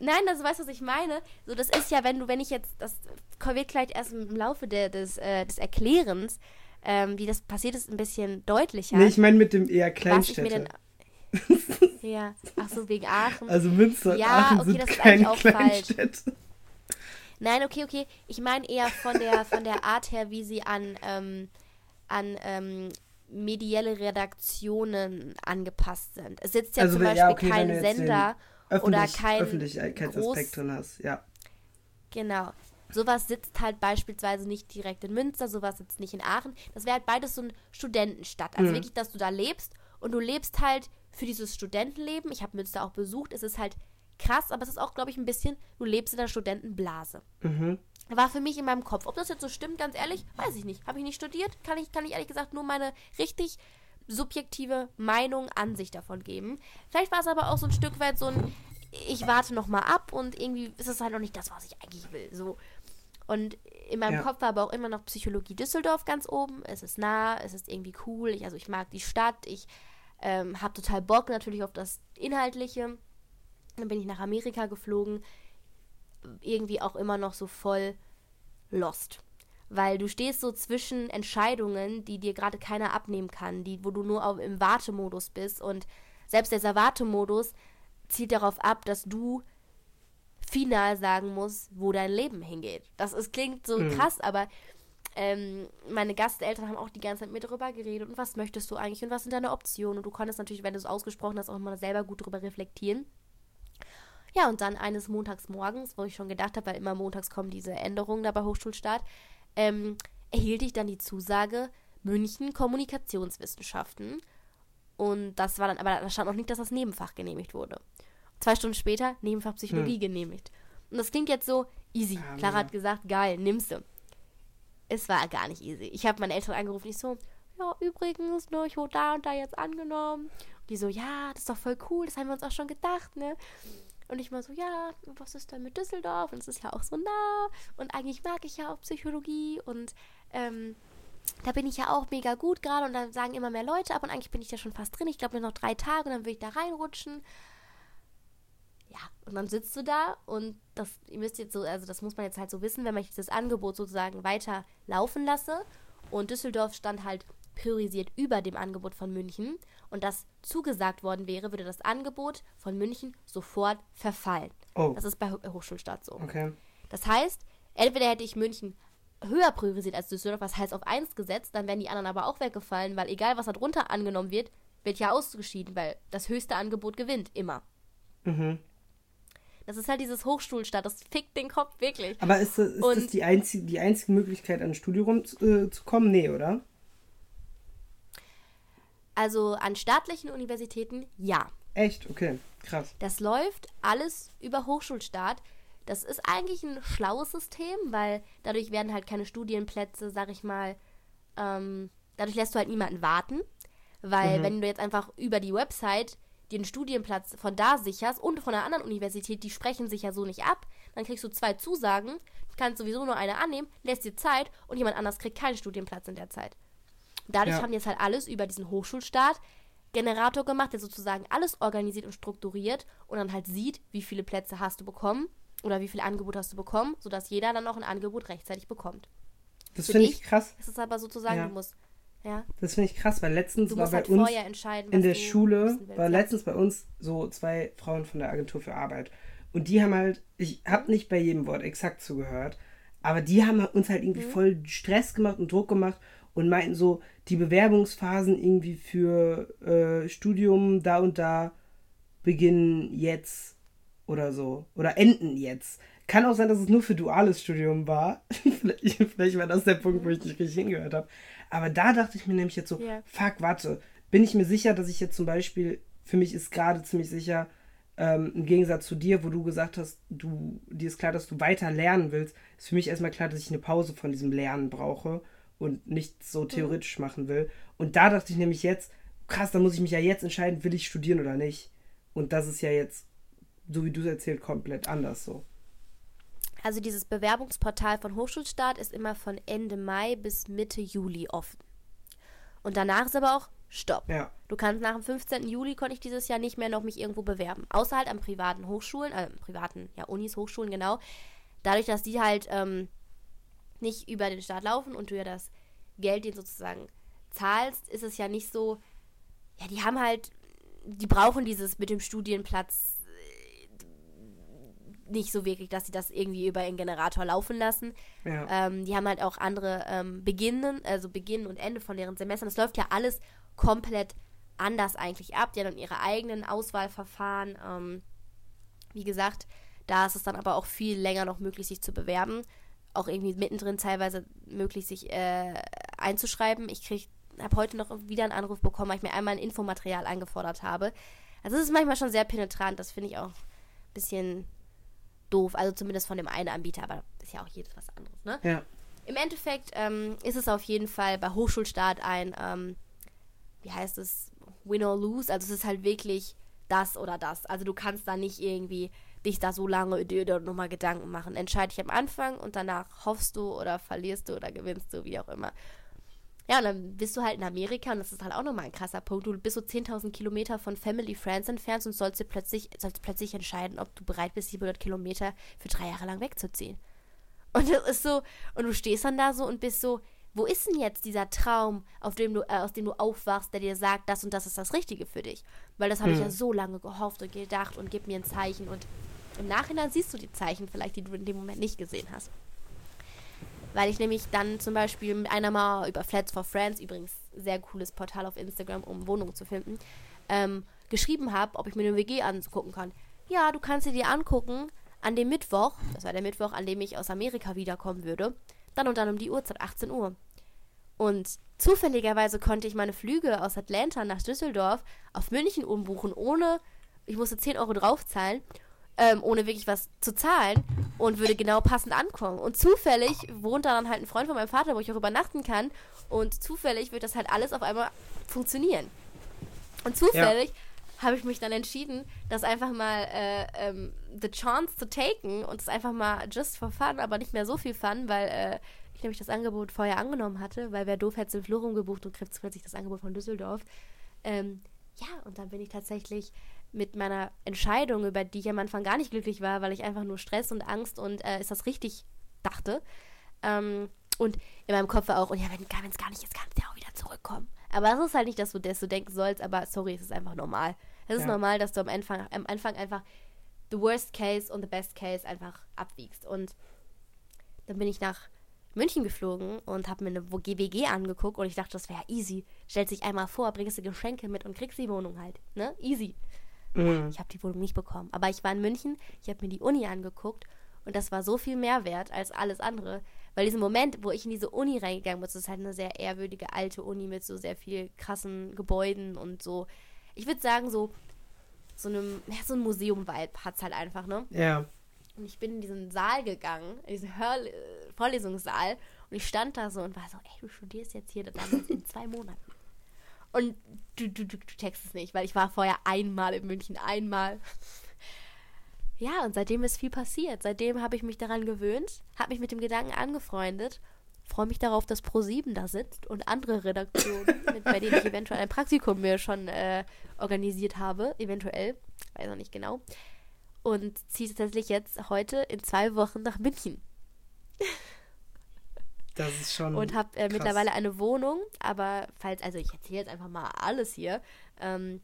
Nein, das weißt du, was ich meine. So, das ist ja, wenn du, wenn ich jetzt, das wird gleich erst im Laufe der, des, äh, des Erklärens, ähm, wie das passiert ist, ein bisschen deutlicher. Nee, ich meine mit dem eher Kleinstädte. Ja, ach so, wegen Aachen. Also Münster und Ja, Aachen okay, sind das ist keine eigentlich auch falsch. Nein, okay, okay. Ich meine eher von der, von der Art her, wie sie an, ähm, an ähm, medielle Redaktionen angepasst sind. Es sitzt ja Also zum Beispiel ja, okay, kein Sender oder kein Öffentlichkeitsaspekt drin hast, ja. Genau. Sowas sitzt halt beispielsweise nicht direkt in Münster, sowas sitzt nicht in Aachen. Das wäre halt beides so eine Studentenstadt. Also Mhm. wirklich, dass du da lebst und du lebst halt für dieses Studentenleben. Ich habe Münster auch besucht. Es ist halt krass, aber es ist auch, glaube ich, ein bisschen, du lebst in der Studentenblase. Mhm. War für mich in meinem Kopf. Ob das jetzt so stimmt, ganz ehrlich, weiß ich nicht. Habe ich nicht studiert, kann ich, kann ich ehrlich gesagt nur meine richtig subjektive Meinung, Ansicht davon geben. Vielleicht war es aber auch so ein Stück weit so ein, ich warte noch mal ab und irgendwie ist es halt noch nicht das, was ich eigentlich will. So. Und in meinem Ja. Kopf war aber auch immer noch Psychologie Düsseldorf ganz oben. Es ist nah, es ist irgendwie cool. Ich, also ich mag die Stadt. Ich ähm, habe total Bock natürlich auf das Inhaltliche. Dann bin ich nach Amerika geflogen. Irgendwie auch immer noch so voll lost. Weil du stehst so zwischen Entscheidungen, die dir gerade keiner abnehmen kann, die, wo du nur auf, im Wartemodus bist. Und selbst dieser Wartemodus zielt darauf ab, dass du final sagen musst, wo dein Leben hingeht. Das ist, klingt so Mhm. krass, aber ähm, meine Gasteltern haben auch die ganze Zeit mit darüber geredet und was möchtest du eigentlich und was sind deine Optionen und du konntest natürlich, wenn du es ausgesprochen hast, auch mal selber gut darüber reflektieren. Ja, und dann eines Montags morgens, wo ich schon gedacht habe, weil immer montags kommen diese Änderungen da bei Hochschulstart, ähm, erhielt ich dann die Zusage München Kommunikationswissenschaften. Und das war dann, aber da stand noch nicht, dass das Nebenfach genehmigt wurde. Zwei Stunden später Nebenfach Psychologie genehmigt. Und das klingt jetzt so easy. Ah, Clara ja. hat gesagt, geil, nimmst du. Es war gar nicht easy. Ich habe meine Eltern angerufen, ich so, ja, übrigens, ne, ich wurde da und da jetzt angenommen. Und die so, ja, das ist doch voll cool, das haben wir uns auch schon gedacht, ne? Und ich mal so, ja, was ist denn mit Düsseldorf? Und es ist ja auch so nah. Und eigentlich mag ich ja auch Psychologie und ähm, da bin ich ja auch mega gut gerade und da sagen immer mehr Leute ab und eigentlich bin ich da schon fast drin. Ich glaube, nur noch drei Tage und dann will ich da reinrutschen. Ja, und dann sitzt du da und das, ihr müsst jetzt so, also das muss man jetzt halt so wissen, wenn man dieses Angebot sozusagen weiter laufen lasse und Düsseldorf stand halt priorisiert über dem Angebot von München und das zugesagt worden wäre, würde das Angebot von München sofort verfallen. Oh. Das ist bei Hochschulstaat so. Okay. Das heißt, entweder hätte ich München höher priorisiert als Düsseldorf, was heißt auf 1 gesetzt, dann wären die anderen aber auch weggefallen, weil egal was da drunter angenommen wird, wird ja ausgeschieden, weil das höchste Angebot gewinnt, immer. Mhm. Das ist halt dieses Hochschulstaat, das fickt den Kopf wirklich. Aber ist, das, ist das die, einzige, die einzige Möglichkeit, an ein Studium äh, zu kommen? Nee, oder? Also an staatlichen Universitäten ja. Echt? Okay, krass. Das läuft alles über Hochschulstaat. Das ist eigentlich ein schlaues System, weil dadurch werden halt keine Studienplätze, sag ich mal, ähm, dadurch lässt du halt niemanden warten. Weil mhm. wenn du jetzt einfach über die Website den Studienplatz von da sicherst und von einer anderen Universität, die sprechen sich ja so nicht ab, dann kriegst du zwei Zusagen, kannst sowieso nur eine annehmen, lässt dir Zeit und jemand anders kriegt keinen Studienplatz in der Zeit. Dadurch ja. haben die jetzt halt alles über diesen Hochschulstaat Generator gemacht, der sozusagen alles organisiert und strukturiert und dann halt sieht, wie viele Plätze hast du bekommen oder wie viel Angebot hast du bekommen, sodass jeder dann auch ein Angebot rechtzeitig bekommt. Das finde ich krass. Das ist aber sozusagen, ja. du musst. Ja. Das finde ich krass, weil letztens war bei halt uns in der Schule, war letztens bei uns so zwei Frauen von der Agentur für Arbeit. Und die haben halt, ich habe nicht bei jedem Wort exakt zugehört, aber die haben uns halt irgendwie mhm. voll Stress gemacht und Druck gemacht und meinten so, die Bewerbungsphasen irgendwie für äh, Studium da und da beginnen jetzt oder so. Oder enden jetzt. Kann auch sein, dass es nur für duales Studium war. vielleicht, vielleicht, war das der Punkt, wo ich nicht richtig hingehört habe. Aber da dachte ich mir nämlich jetzt so, yeah. fuck, warte, bin ich mir sicher, dass ich jetzt zum Beispiel, für mich ist gerade ziemlich sicher, ähm, im Gegensatz zu dir, wo du gesagt hast, du, dir ist klar, dass du weiter lernen willst, ist für mich erstmal klar, dass ich eine Pause von diesem Lernen brauche und nicht so mhm. theoretisch mhm. machen will. Und da dachte ich nämlich jetzt, krass, da muss ich mich ja jetzt entscheiden, will ich studieren oder nicht. Und das ist ja jetzt so wie du es erzählt, komplett anders so. Also dieses Bewerbungsportal von Hochschulstart ist immer von Ende Mai bis Mitte Juli offen. Und danach ist aber auch Stopp. Ja. Du kannst nach dem 15. Juli konnte ich dieses Jahr nicht mehr noch mich irgendwo bewerben. Außer halt an privaten Hochschulen, äh, privaten, ja, Unis, Hochschulen, genau. Dadurch, dass die halt ähm, nicht über den Staat laufen und du ja das Geld den sozusagen zahlst, ist es ja nicht so, ja, die haben halt, die brauchen dieses mit dem Studienplatz nicht so wirklich, dass sie das irgendwie über ihren Generator laufen lassen. Ja. Ähm, die haben halt auch andere ähm, Beginnen, also Beginn und Ende von deren Semestern. Das läuft ja alles komplett anders eigentlich ab. Die haben dann ihre eigenen Auswahlverfahren. Ähm, wie gesagt, da ist es dann aber auch viel länger noch möglich, sich zu bewerben. Auch irgendwie mittendrin teilweise möglich, sich äh, einzuschreiben. Ich habe heute noch wieder einen Anruf bekommen, weil ich mir einmal ein Infomaterial angefordert habe. Also es ist manchmal schon sehr penetrant. Das finde ich auch ein bisschen doof. Also zumindest von dem einen Anbieter, aber ist ja auch jedes was anderes, ne? Ja. Im Endeffekt ähm, ist es auf jeden Fall bei Hochschulstart ein, ähm, wie heißt es, win or lose. Also es ist halt wirklich das oder das. Also du kannst da nicht irgendwie dich da so lange dir nochmal Gedanken machen. Entscheide dich am Anfang und danach hoffst du oder verlierst du oder gewinnst du, wie auch immer. Ja, und dann bist du halt in Amerika und das ist halt auch nochmal ein krasser Punkt. Du bist so 10.000 Kilometer von Family, Friends entfernt und sollst dir plötzlich, sollst plötzlich entscheiden, ob du bereit bist, 700 Kilometer für drei Jahre lang wegzuziehen. Und das ist so, und du stehst dann da so und bist so, wo ist denn jetzt dieser Traum, auf dem du, äh, aus dem du aufwachst, der dir sagt, das und das ist das Richtige für dich? Weil das habe hm. ich ja so lange gehofft und gedacht und gib mir ein Zeichen und im Nachhinein siehst du die Zeichen vielleicht, die du in dem Moment nicht gesehen hast weil ich nämlich dann zum Beispiel mit einer mal über Flats for Friends, übrigens sehr cooles Portal auf Instagram, um Wohnungen zu finden, ähm, geschrieben habe, ob ich mir eine WG angucken kann. Ja, du kannst sie dir angucken an dem Mittwoch, das war der Mittwoch, an dem ich aus Amerika wiederkommen würde, dann und dann um die Uhrzeit, 18 Uhr. Und zufälligerweise konnte ich meine Flüge aus Atlanta nach Düsseldorf auf München umbuchen, ohne, ich musste 10 Euro draufzahlen ähm, ohne wirklich was zu zahlen und würde genau passend ankommen. Und zufällig wohnt da dann halt ein Freund von meinem Vater, wo ich auch übernachten kann. Und zufällig wird das halt alles auf einmal funktionieren. Und zufällig habe ich mich dann entschieden, das einfach mal äh, ähm, the chance to taken und es einfach mal just for fun, aber nicht mehr so viel fun, weil äh, ich nämlich das Angebot vorher angenommen hatte, weil wer doof hätte im Florum gebucht und kriegt plötzlich das Angebot von Düsseldorf. Ähm, ja, und dann bin ich tatsächlich mit meiner Entscheidung, über die ich am Anfang gar nicht glücklich war, weil ich einfach nur Stress und Angst und äh, ist das richtig dachte. Ähm, und in meinem Kopf war auch, und ja, wenn es gar nicht ist, kannst du ja auch wieder zurückkommen. Aber das ist halt nicht, dass du das so denken sollst, aber sorry, es ist einfach normal. Es ist ja. normal, dass du am Anfang, am Anfang einfach the worst case und the best case einfach abwiegst. Und dann bin ich nach München geflogen und habe mir eine GWG angeguckt und ich dachte, das wäre easy. Stellt sich einmal vor, bringst du Geschenke mit und kriegst die Wohnung halt. Ne? Easy. Mhm. Ich habe die Wohnung nicht bekommen. Aber ich war in München, ich habe mir die Uni angeguckt und das war so viel mehr wert als alles andere. Weil diesen Moment, wo ich in diese Uni reingegangen bin, das ist halt eine sehr ehrwürdige alte Uni mit so sehr viel krassen Gebäuden und so. Ich würde sagen, so, so einem, ja, so ein Museum-Vibe hat es halt einfach, ne? Ja. Und ich bin in diesen Saal gegangen, in diesen Hör Vorlesungssaal und ich stand da so und war so, ey, du studierst jetzt hier damals in zwei Monaten. Und du, du, du, du checkst es nicht, weil ich war vorher einmal in München, einmal. Ja, und seitdem ist viel passiert. Seitdem habe ich mich daran gewöhnt, habe mich mit dem Gedanken angefreundet, freue mich darauf, dass Pro7 da sitzt und andere Redaktionen, mit, bei denen ich eventuell ein Praktikum mir schon äh, organisiert habe, eventuell, weiß noch nicht genau. Und ziehe tatsächlich jetzt heute in zwei Wochen nach München. Das ist schon. Und habe äh, mittlerweile eine Wohnung, aber falls, also ich erzähle jetzt einfach mal alles hier. Ähm,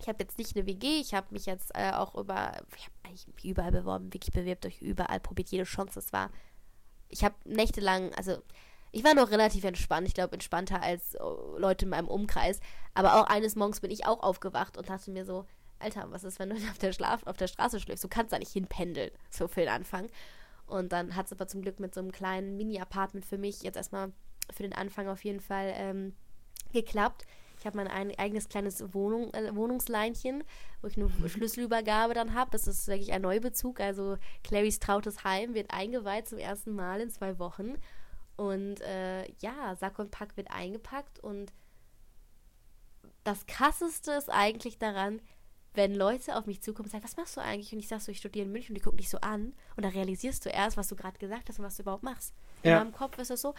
ich habe jetzt nicht eine WG, ich habe mich jetzt äh, auch über, ich habe eigentlich überall beworben, wirklich bewirbt euch überall, probiert jede Chance. Das war, ich habe nächtelang, also ich war noch relativ entspannt, ich glaube entspannter als äh, Leute in meinem Umkreis. Aber auch eines Morgens bin ich auch aufgewacht und dachte mir so, Alter, was ist, wenn du auf der, Schlaf, auf der Straße schläfst? Du kannst da nicht hinpendeln, so für den Anfang. Und dann hat es aber zum Glück mit so einem kleinen Mini-Apartment für mich jetzt erstmal für den Anfang auf jeden Fall ähm, geklappt. Ich habe mein ein, eigenes kleines Wohnung, äh, Wohnungsleinchen, wo ich eine mhm. Schlüsselübergabe dann habe. Das ist wirklich ein Neubezug. Also Clarys trautes Heim wird eingeweiht zum ersten Mal in zwei Wochen. Und äh, ja, Sack und Pack wird eingepackt. Und das Krasseste ist eigentlich daran, wenn Leute auf mich zukommen und sagen, was machst du eigentlich? Und ich sage so, ich studiere in München und die gucken dich so an und da realisierst du erst, was du gerade gesagt hast und was du überhaupt machst. In ja. meinem Kopf ist es so,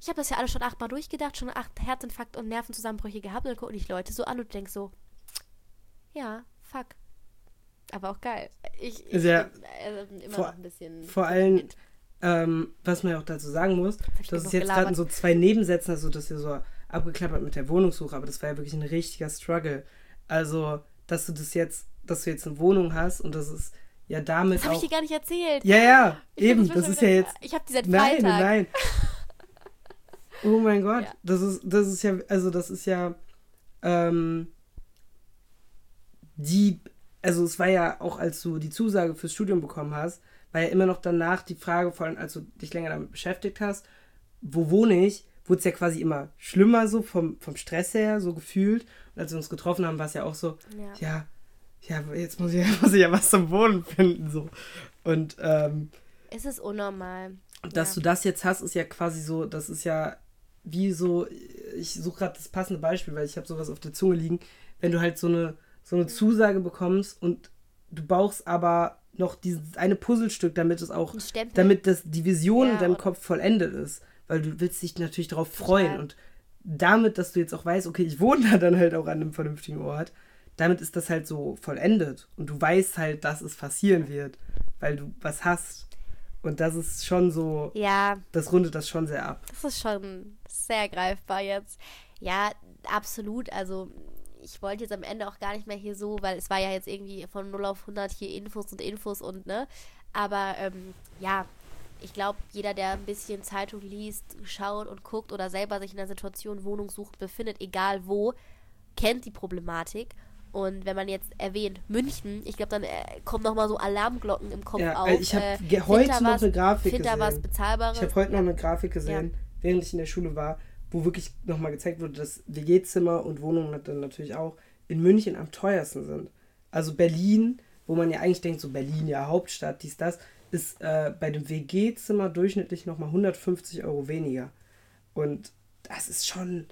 ich habe das ja alles schon achtmal durchgedacht, schon acht Herzinfarkt und Nervenzusammenbrüche gehabt und dann gucken dich Leute so an und du denkst so, ja, fuck. Aber auch geil. Ich, ich ja, bin äh, immer vor, noch ein bisschen. Vor allem, ähm, was man ja auch dazu sagen muss, dass es jetzt gerade in so zwei Nebensätzen, also dass ihr so abgeklappert mit der Wohnungssuche, aber das war ja wirklich ein richtiger Struggle. Also, dass du das jetzt, dass du jetzt eine Wohnung hast und das ist ja damit das habe ich dir gar nicht erzählt. Ja, ja, ich eben, das, ist ja jetzt. Ich habe die seit Freitag. Nein, nein. Oh mein Gott, ja. das ist, das ist ja, also das ist ja, ähm, die, also es war ja auch, als du die Zusage fürs Studium bekommen hast, war ja immer noch danach die Frage, vor allem als du dich länger damit beschäftigt hast, wo wohne ich, wurde es ja quasi immer schlimmer so vom, vom Stress her, so gefühlt als wir uns getroffen haben, war es ja auch so, ja, ja, ja jetzt muss ich, muss ich ja was zum Wohnen finden. So. Und ähm, es ist unnormal. Dass ja. du das jetzt hast, ist ja quasi so, das ist ja wie so, ich suche gerade das passende Beispiel, weil ich habe sowas auf der Zunge liegen, wenn du halt so eine, so eine Zusage bekommst und du brauchst aber noch dieses eine Puzzlestück, damit es auch, damit das die Vision ja, in deinem Kopf vollendet ist. Weil du willst dich natürlich darauf freuen und damit, dass du jetzt auch weißt, okay, ich wohne da dann halt auch an einem vernünftigen Ort, damit ist das halt so vollendet. Und du weißt halt, dass es passieren wird, weil du was hast. Und das ist schon so. Ja. Das rundet das schon sehr ab. Das ist schon sehr greifbar jetzt. Ja, absolut. Also, ich wollte jetzt am Ende auch gar nicht mehr hier so, weil es war ja jetzt irgendwie von 0 auf 100 hier Infos und Infos und ne. Aber ähm, ja, ich glaube, jeder, der ein bisschen Zeitung liest, schaut und guckt oder selber sich in der Situation Wohnung sucht, befindet, egal wo, kennt die Problematik. Und wenn man jetzt erwähnt München, ich glaube, dann äh, kommen nochmal so Alarmglocken im Kopf ja, auf. Ich habe äh, heute noch was, eine Grafik gesehen. was Bezahlbares. Ich habe heute ja. noch eine Grafik gesehen, ja. während ich in der Schule war, wo wirklich nochmal gezeigt wurde, dass WG-Zimmer und Wohnungen dann natürlich auch in München am teuersten sind. Also Berlin, wo man ja eigentlich denkt, so Berlin, ja, Hauptstadt, dies, das, ist äh, bei dem WG-Zimmer durchschnittlich nochmal 150 Euro weniger. Und das ist schon,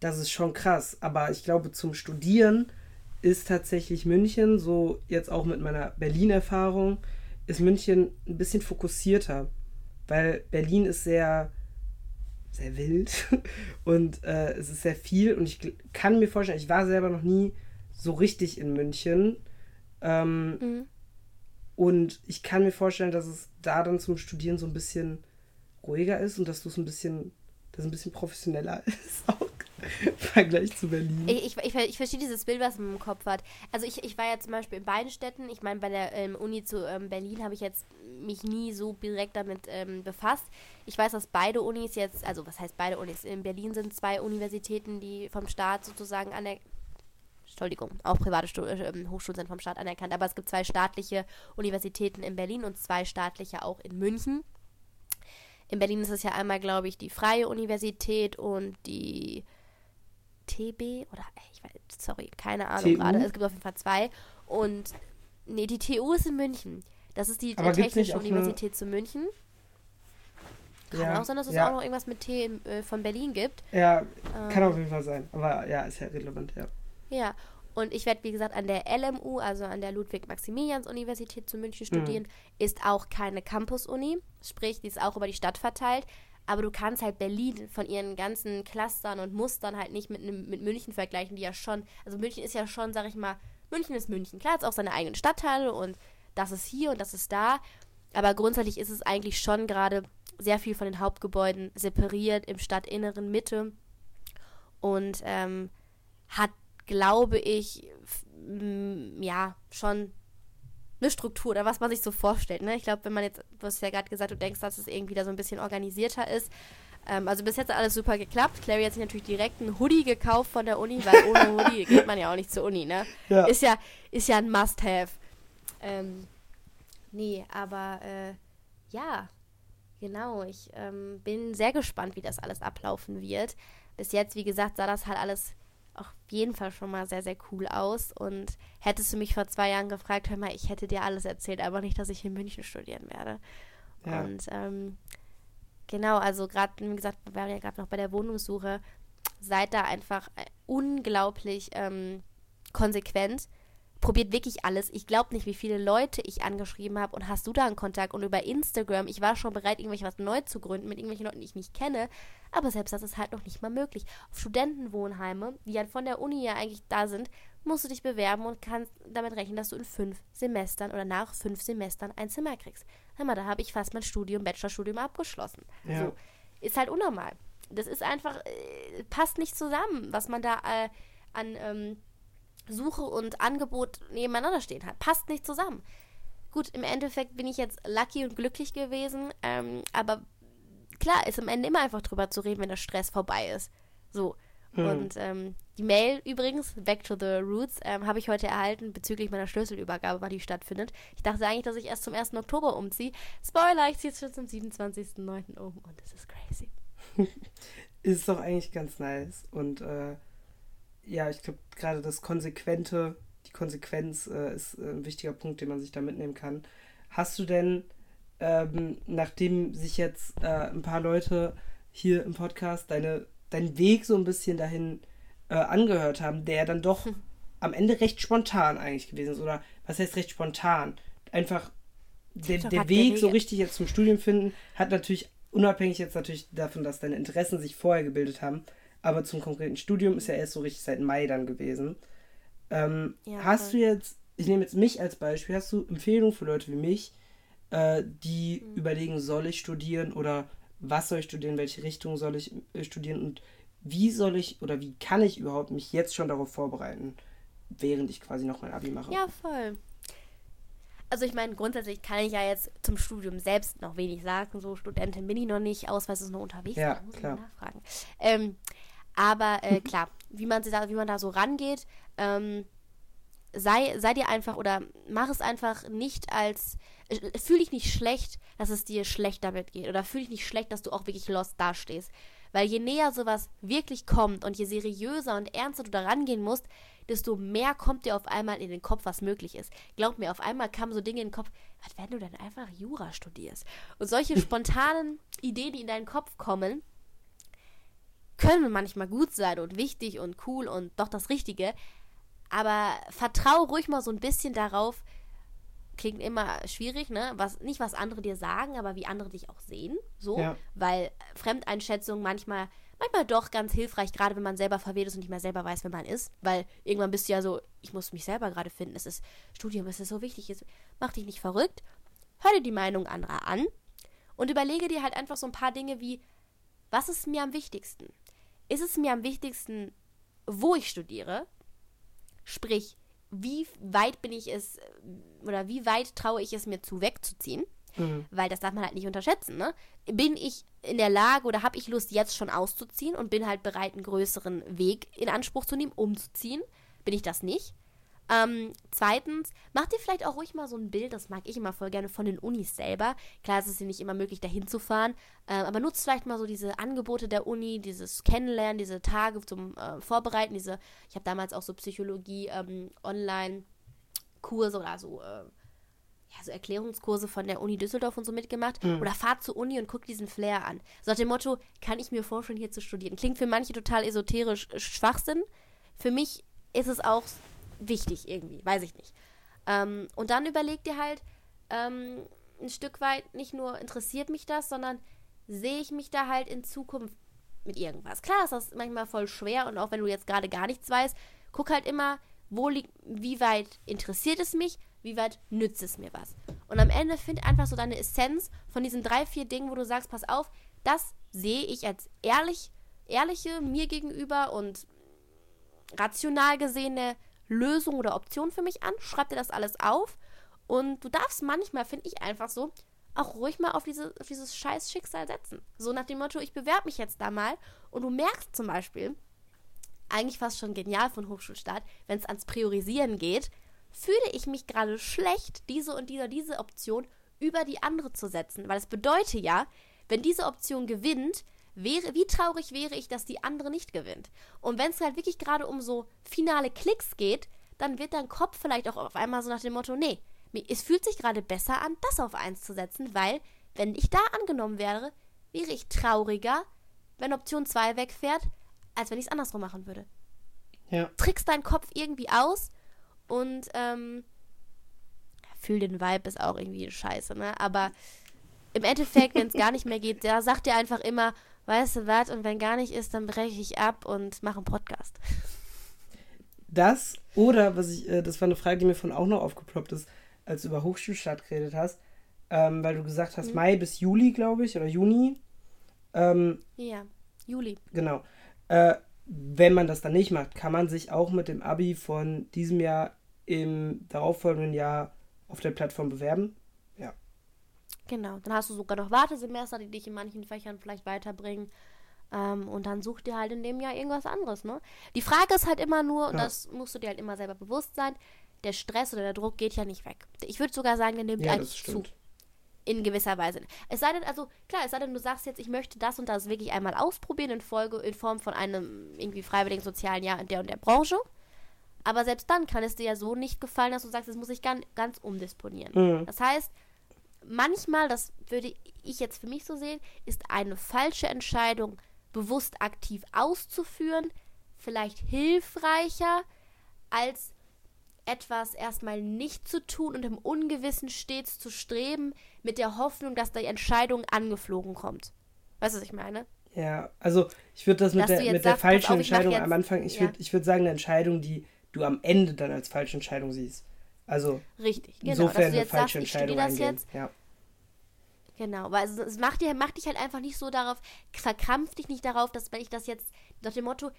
das ist schon krass. Aber ich glaube, zum Studieren ist tatsächlich München, so jetzt auch mit meiner Berlin-Erfahrung, ist München ein bisschen fokussierter. Weil Berlin ist sehr, sehr wild und äh, es ist sehr viel und ich kann mir vorstellen, ich war selber noch nie so richtig in München. Ähm, mhm. Und ich kann mir vorstellen, dass es da dann zum Studieren so ein bisschen ruhiger ist und dass du es ein bisschen, dass ein bisschen professioneller ist auch im Vergleich zu Berlin. Ich, ich, ich, verstehe dieses Bild, was man im Kopf hat. Also ich, ich war ja zum Beispiel in beiden Städten. Ich meine, bei der ähm, Uni zu ähm, Berlin habe ich jetzt mich nie so direkt damit ähm, befasst. Ich weiß, dass beide Unis jetzt, also was heißt beide Unis? In Berlin sind zwei Universitäten, die vom Staat sozusagen an der Entschuldigung, auch private Stu äh, Hochschulen sind vom Staat anerkannt, aber es gibt zwei staatliche Universitäten in Berlin und zwei staatliche auch in München. In Berlin ist es ja einmal, glaube ich, die Freie Universität und die TB oder ich weiß, sorry, keine Ahnung gerade. Es gibt auf jeden Fall zwei. Und nee, die TU ist in München. Das ist die aber Technische Universität zu München. Kann ja, auch sein, dass es ja. auch noch irgendwas mit T äh, von Berlin gibt. Ja, ähm, kann auf jeden Fall sein. Aber ja, ist ja relevant, ja. Ja, und ich werde, wie gesagt, an der LMU, also an der Ludwig-Maximilians-Universität zu München mhm. studieren. Mhm. Ist auch keine Campus-Uni, sprich, die ist auch über die Stadt verteilt. Aber du kannst halt Berlin von ihren ganzen Clustern und Mustern halt nicht mit, mit München vergleichen, die ja schon, also München ist ja schon, sag ich mal, München ist München. Klar, es ist auch seine eigenen Stadtteile und das ist hier und das ist da. Aber grundsätzlich ist es eigentlich schon gerade sehr viel von den Hauptgebäuden separiert im Stadtinneren Mitte und ähm, hat glaube ich, ja, schon eine Struktur oder was man sich so vorstellt. Ne? Ich glaube, wenn man jetzt, du hast ja gerade gesagt, du denkst, dass es irgendwie da so ein bisschen organisierter ist. Ähm, also bis jetzt hat alles super geklappt. Clary hat sich natürlich direkt einen Hoodie gekauft von der Uni, weil ohne Hoodie geht man ja auch nicht zur Uni, ne? Ja. Ist ja, ist ja ein Must-Have. Ähm, nee, aber äh, ja, genau. Ich ähm, bin sehr gespannt, wie das alles ablaufen wird. Bis jetzt, wie gesagt, sah das halt alles auf jeden Fall schon mal sehr, sehr cool aus. Und hättest du mich vor zwei Jahren gefragt, hör mal, ich hätte dir alles erzählt, aber nicht, dass ich in München studieren werde. Ja. Und ähm, genau, also gerade, wie gesagt, wir waren ja gerade noch bei der Wohnungssuche, seid da einfach äh, unglaublich ähm, konsequent probiert wirklich alles. Ich glaube nicht, wie viele Leute ich angeschrieben habe und hast du da einen Kontakt und über Instagram. Ich war schon bereit, irgendwelche was neu zu gründen mit irgendwelchen Leuten, die ich nicht kenne. Aber selbst das ist halt noch nicht mal möglich. Auf Studentenwohnheime, die ja von der Uni ja eigentlich da sind, musst du dich bewerben und kannst damit rechnen, dass du in fünf Semestern oder nach fünf Semestern ein Zimmer kriegst. Hör mal, da habe ich fast mein Studium, Bachelorstudium abgeschlossen. Ja. So, ist halt unnormal. Das ist einfach, äh, passt nicht zusammen, was man da äh, an ähm, Suche und Angebot nebeneinander stehen hat. Passt nicht zusammen. Gut, im Endeffekt bin ich jetzt lucky und glücklich gewesen, ähm, aber klar ist am Ende immer einfach drüber zu reden, wenn der Stress vorbei ist. So. Hm. Und ähm, die Mail übrigens, Back to the Roots, ähm, habe ich heute erhalten bezüglich meiner Schlüsselübergabe, wann die stattfindet. Ich dachte eigentlich, dass ich erst zum 1. Oktober umziehe. Spoiler, ich ziehe jetzt schon zum 27.09. um und das ist crazy. ist doch eigentlich ganz nice. Und äh, ja, ich glaube, gerade das Konsequente, die Konsequenz äh, ist äh, ein wichtiger Punkt, den man sich da mitnehmen kann. Hast du denn, ähm, nachdem sich jetzt äh, ein paar Leute hier im Podcast deine, deinen Weg so ein bisschen dahin äh, angehört haben, der dann doch hm. am Ende recht spontan eigentlich gewesen ist? Oder was heißt recht spontan? Einfach der, der Weg so richtig jetzt zum Studium finden, hat natürlich, unabhängig jetzt natürlich davon, dass deine Interessen sich vorher gebildet haben, aber zum konkreten Studium ist ja erst so richtig seit Mai dann gewesen. Ähm, ja, hast du jetzt, ich nehme jetzt mich als Beispiel, hast du Empfehlungen für Leute wie mich, äh, die mhm. überlegen, soll ich studieren oder was soll ich studieren, welche Richtung soll ich äh, studieren und wie soll ich oder wie kann ich überhaupt mich jetzt schon darauf vorbereiten, während ich quasi noch mein Abi mache? Ja, voll. Also ich meine, grundsätzlich kann ich ja jetzt zum Studium selbst noch wenig sagen. So Studentin bin ich noch nicht, Ausweis ist noch unterwegs. Ja, klar. nachfragen. Ähm, aber äh, klar, wie man, da, wie man da so rangeht, ähm, sei, sei dir einfach oder mach es einfach nicht als. Fühl dich nicht schlecht, dass es dir schlecht damit geht. Oder fühl dich nicht schlecht, dass du auch wirklich lost dastehst. Weil je näher sowas wirklich kommt und je seriöser und ernster du da rangehen musst, desto mehr kommt dir auf einmal in den Kopf, was möglich ist. Glaub mir, auf einmal kamen so Dinge in den Kopf, was wenn du denn einfach Jura studierst? Und solche spontanen Ideen, die in deinen Kopf kommen, können manchmal gut sein und wichtig und cool und doch das Richtige. Aber vertrau ruhig mal so ein bisschen darauf, klingt immer schwierig, ne? Was, nicht, was andere dir sagen, aber wie andere dich auch sehen. So. Ja. Weil Fremdeinschätzung manchmal, manchmal doch ganz hilfreich, gerade wenn man selber verwirrt ist und nicht mehr selber weiß, wer man ist. Weil irgendwann bist du ja so, ich muss mich selber gerade finden. Es ist Studium, es ist so wichtig. Es mach dich nicht verrückt. Hör dir die Meinung anderer an und überlege dir halt einfach so ein paar Dinge wie, was ist mir am wichtigsten? Ist es mir am wichtigsten, wo ich studiere? Sprich, wie weit bin ich es oder wie weit traue ich es mir zu, wegzuziehen? Mhm. Weil das darf man halt nicht unterschätzen. Ne? Bin ich in der Lage oder habe ich Lust, jetzt schon auszuziehen und bin halt bereit, einen größeren Weg in Anspruch zu nehmen, umzuziehen? Bin ich das nicht? Ähm, zweitens, mach dir vielleicht auch ruhig mal so ein Bild, das mag ich immer voll gerne, von den Unis selber. Klar, es ist ja nicht immer möglich, dahin zu fahren, äh, aber nutzt vielleicht mal so diese Angebote der Uni, dieses Kennenlernen, diese Tage zum äh, Vorbereiten, diese, ich habe damals auch so Psychologie ähm, oder so, äh, ja, so Erklärungskurse von der Uni Düsseldorf und so mitgemacht. Mhm. Oder fahrt zur Uni und guckt diesen Flair an. So nach dem Motto, kann ich mir vorstellen, hier zu studieren. Klingt für manche total esoterisch äh, Schwachsinn. Für mich ist es auch wichtig irgendwie, weiß ich nicht. Ähm, und dann überleg dir halt ähm, ein Stück weit, nicht nur interessiert mich das, sondern sehe ich mich da halt in Zukunft mit irgendwas. Klar ist das manchmal voll schwer und auch wenn du jetzt gerade gar nichts weißt, guck halt immer, wo liegt, wie weit interessiert es mich, wie weit nützt es mir was. Und am Ende find einfach so deine Essenz von diesen drei, vier Dingen, wo du sagst, pass auf, das sehe ich als ehrlich, ehrliche mir gegenüber und rational gesehene Lösung oder Option für mich an, schreib dir das alles auf und du darfst manchmal, finde ich einfach so, auch ruhig mal auf, diese, auf dieses scheiß Schicksal setzen. So nach dem Motto, ich bewerbe mich jetzt da mal und du merkst zum Beispiel, eigentlich fast schon genial von Hochschulstart, wenn es ans Priorisieren geht, fühle ich mich gerade schlecht, diese und diese, diese Option über die andere zu setzen. Weil es bedeutet ja, wenn diese Option gewinnt, wäre, wie traurig wäre ich, dass die andere nicht gewinnt. Und wenn es halt wirklich gerade um so finale Klicks geht, dann wird dein Kopf vielleicht auch auf einmal so nach dem Motto, nee, es fühlt sich gerade besser an, das auf eins zu setzen, weil, wenn ich da angenommen wäre, wäre ich trauriger, wenn Option 2 wegfährt, als wenn ich es andersrum machen würde. Ja. Trickst deinen Kopf irgendwie aus und ähm, fühl den Vibe ist auch irgendwie scheiße, ne? Aber im Endeffekt, wenn es gar nicht mehr geht, da sagt dir einfach immer, weißt du was, und wenn gar nicht ist, dann breche ich ab und mache einen Podcast. Das oder, was ich, äh, das war eine Frage, die mir von auch noch aufgeploppt ist, als du über Hochschulstart geredet hast, ähm, weil du gesagt hast, mhm. Mai bis Juli, glaube ich, oder Juni. Ähm, ja, Juli. Genau. Äh, wenn man das dann nicht macht, kann man sich auch mit dem Abi von diesem Jahr im darauffolgenden Jahr auf der Plattform bewerben. Genau, dann hast du sogar noch Wartesemester, die dich in manchen Fächern vielleicht weiterbringen. Ähm, und dann such dir halt in dem Jahr irgendwas anderes, ne? Die Frage ist halt immer nur, und ja. das musst du dir halt immer selber bewusst sein, der Stress oder der Druck geht ja nicht weg. Ich würde sogar sagen, der nimmt ja, eigentlich zu. In gewisser Weise. Es sei denn, also klar, es sei denn, du sagst jetzt, ich möchte das und das wirklich einmal ausprobieren in Folge, in Form von einem irgendwie freiwilligen sozialen Jahr in der und der Branche. Aber selbst dann kann es dir ja so nicht gefallen, dass du sagst, das muss ich ganz, ganz umdisponieren. Mhm. Das heißt, manchmal, das würde ich jetzt für mich so sehen, ist eine falsche Entscheidung bewusst aktiv auszuführen vielleicht hilfreicher, als etwas erstmal nicht zu tun und im Ungewissen stets zu streben, mit der Hoffnung, dass die Entscheidung angeflogen kommt. Weißt du, was ich meine? Ja, also ich würde das mit, der, mit sagst, der falschen auf, Entscheidung am Anfang, ich ja. würde ich würd sagen, eine Entscheidung, die du am Ende dann als falsche Entscheidung siehst. Also Richtig, genau, insofern dass du jetzt sagst, ich das eingehen. jetzt. Ja. Genau, weil es, es macht, dir, macht dich halt einfach nicht so darauf, verkrampf dich nicht darauf, dass wenn ich das jetzt nach dem Motto,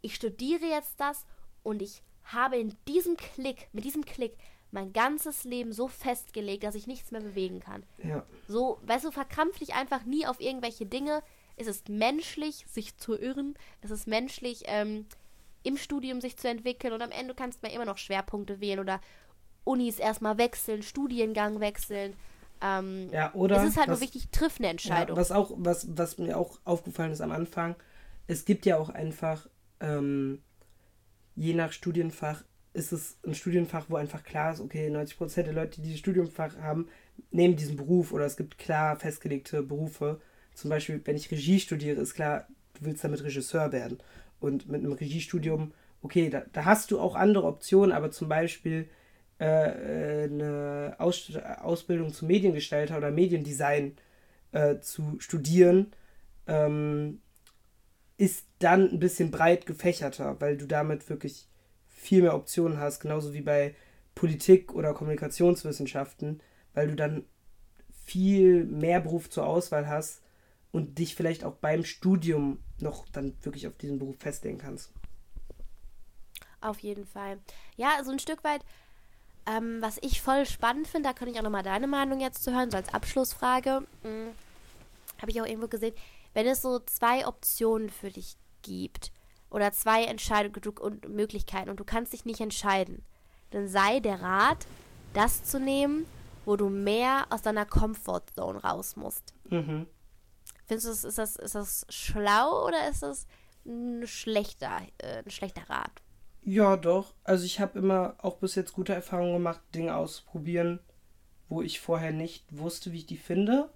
ich studiere jetzt das und ich habe in diesem Klick, mit diesem Klick, mein ganzes Leben so festgelegt, dass ich nichts mehr bewegen kann. Ja. So, weißt du, verkrampf dich einfach nie auf irgendwelche Dinge. Es ist menschlich, sich zu irren. Es ist menschlich, ähm, im Studium sich zu entwickeln und am Ende kannst du mal immer noch Schwerpunkte wählen oder Unis erstmal wechseln, Studiengang wechseln. Ähm, ja, oder? Es ist halt was, nur wichtig, triff eine Entscheidung. Ja, was auch, was, was mir auch aufgefallen ist am Anfang, es gibt ja auch einfach, ähm, je nach Studienfach, ist es ein Studienfach, wo einfach klar ist, okay, 90% der Leute, die dieses Studienfach haben, nehmen diesen Beruf oder es gibt klar festgelegte Berufe. Zum Beispiel, wenn ich Regie studiere, ist klar, du willst damit Regisseur werden. Und mit einem Regiestudium okay, da, da hast du auch andere Optionen, aber zum Beispiel äh, eine Aus Ausbildung zum Mediengestalter oder Mediendesign äh, zu studieren, ähm, ist dann ein bisschen breit gefächerter, weil du damit wirklich viel mehr Optionen hast, genauso wie bei Politik oder Kommunikationswissenschaften, weil du dann viel mehr Beruf zur Auswahl hast und dich vielleicht auch beim Studium noch dann wirklich auf diesen Beruf festlegen kannst. Auf jeden Fall. Ja, so ein Stück weit, ähm, was ich voll spannend finde, da könnte ich auch nochmal deine Meinung jetzt zu hören, so als Abschlussfrage. Mhm. Habe ich auch irgendwo gesehen, wenn es so zwei Optionen für dich gibt oder zwei Entscheidungen und Möglichkeiten und du kannst dich nicht entscheiden, dann sei der Rat, das zu nehmen, wo du mehr aus deiner Comfortzone raus musst. Mhm. Findest du, das, ist, das, ist das schlau oder ist das ein schlechter, äh, ein schlechter Rat? Ja, doch. Also ich habe immer auch bis jetzt gute Erfahrungen gemacht, Dinge auszuprobieren, wo ich vorher nicht wusste, wie ich die finde.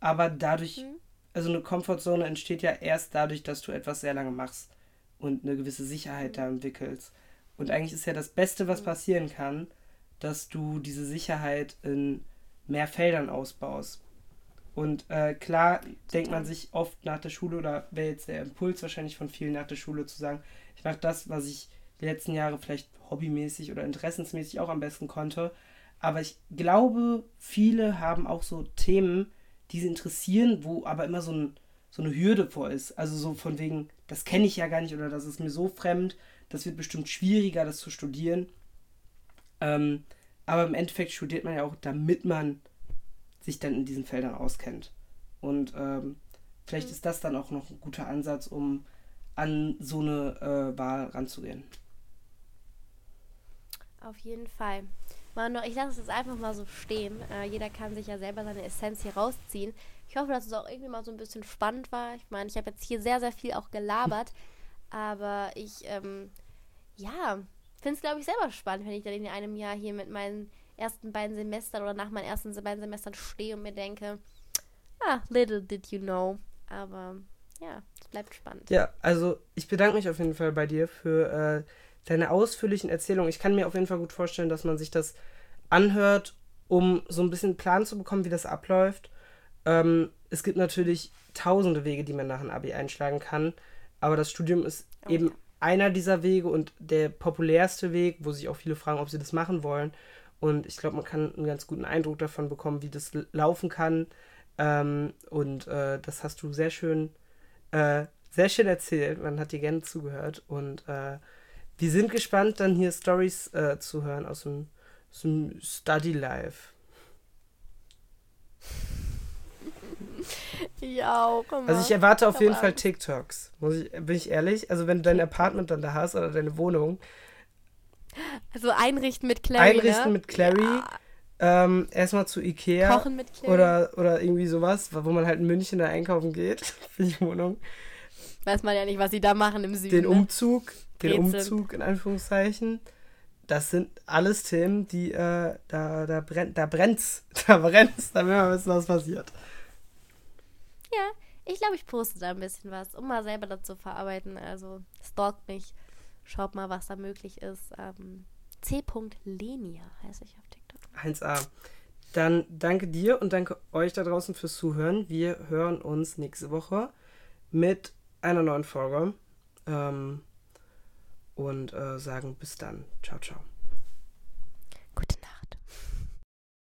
Aber dadurch, mhm. also eine Komfortzone entsteht ja erst dadurch, dass du etwas sehr lange machst und eine gewisse Sicherheit mhm. da entwickelst. Und eigentlich ist ja das Beste, was mhm. passieren kann, dass du diese Sicherheit in mehr Feldern ausbaust. Und äh, klar denkt man sich oft nach der Schule, oder wäre jetzt der Impuls wahrscheinlich von vielen nach der Schule zu sagen, ich mache das, was ich die letzten Jahre vielleicht hobbymäßig oder interessensmäßig auch am besten konnte. Aber ich glaube, viele haben auch so Themen, die sie interessieren, wo aber immer so, ein, so eine Hürde vor ist. Also so von wegen, das kenne ich ja gar nicht oder das ist mir so fremd, das wird bestimmt schwieriger, das zu studieren. Ähm, aber im Endeffekt studiert man ja auch, damit man sich dann in diesen Feldern auskennt. Und ähm, vielleicht mhm. ist das dann auch noch ein guter Ansatz, um an so eine äh, Wahl ranzugehen. Auf jeden Fall. Manu, ich lasse es jetzt einfach mal so stehen. Äh, jeder kann sich ja selber seine Essenz hier rausziehen. Ich hoffe, dass es auch irgendwie mal so ein bisschen spannend war. Ich meine, ich habe jetzt hier sehr, sehr viel auch gelabert. aber ich, ähm, ja, finde es, glaube ich, selber spannend, wenn ich dann in einem Jahr hier mit meinen ersten beiden Semestern oder nach meinen ersten beiden Semestern stehe und mir denke, ah, little did you know. Aber ja, es bleibt spannend. Ja, also ich bedanke mich auf jeden Fall bei dir für äh, deine ausführlichen Erzählungen. Ich kann mir auf jeden Fall gut vorstellen, dass man sich das anhört, um so ein bisschen einen Plan zu bekommen, wie das abläuft. Ähm, es gibt natürlich tausende Wege, die man nach einem Abi einschlagen kann, aber das Studium ist oh, eben einer dieser Wege und der populärste Weg, wo sich auch viele fragen, ob sie das machen wollen. Und ich glaube, man kann einen ganz guten Eindruck davon bekommen, wie das laufen kann. Ähm, und äh, das hast du sehr schön, äh, sehr schön erzählt. Man hat dir gerne zugehört. Und äh, wir sind gespannt, dann hier Stories äh, zu hören aus dem, aus dem Study Life. Ja, auch immer. Also ich erwarte auf jeden Fall TikToks. Muss ich, bin ich ehrlich? Also wenn du dein Apartment dann da hast oder deine Wohnung. Also einrichten mit Clary. Einrichten ne? mit Clary. Ja. Ähm, erstmal zu Ikea. Kochen mit Clary. Oder, oder irgendwie sowas, wo man halt in München da einkaufen geht für die Wohnung. Weiß man ja nicht, was sie da machen im Süden. Den ne? Umzug, den Rätsel. Umzug in Anführungszeichen. Das sind alles Themen, die, äh, da, da brennt, da brennt's, da brennt's, da will man wissen, was passiert. Ja, ich glaube, ich poste da ein bisschen was, um mal selber dazu verarbeiten. Also stalkt mich, schaut mal, was da möglich ist. Ähm, C.Lenia heiße ich auf TikTok. 1a. Dann danke dir und danke euch da draußen fürs Zuhören. Wir hören uns nächste Woche mit einer neuen Folge. Ähm, und äh, sagen bis dann. Ciao, ciao.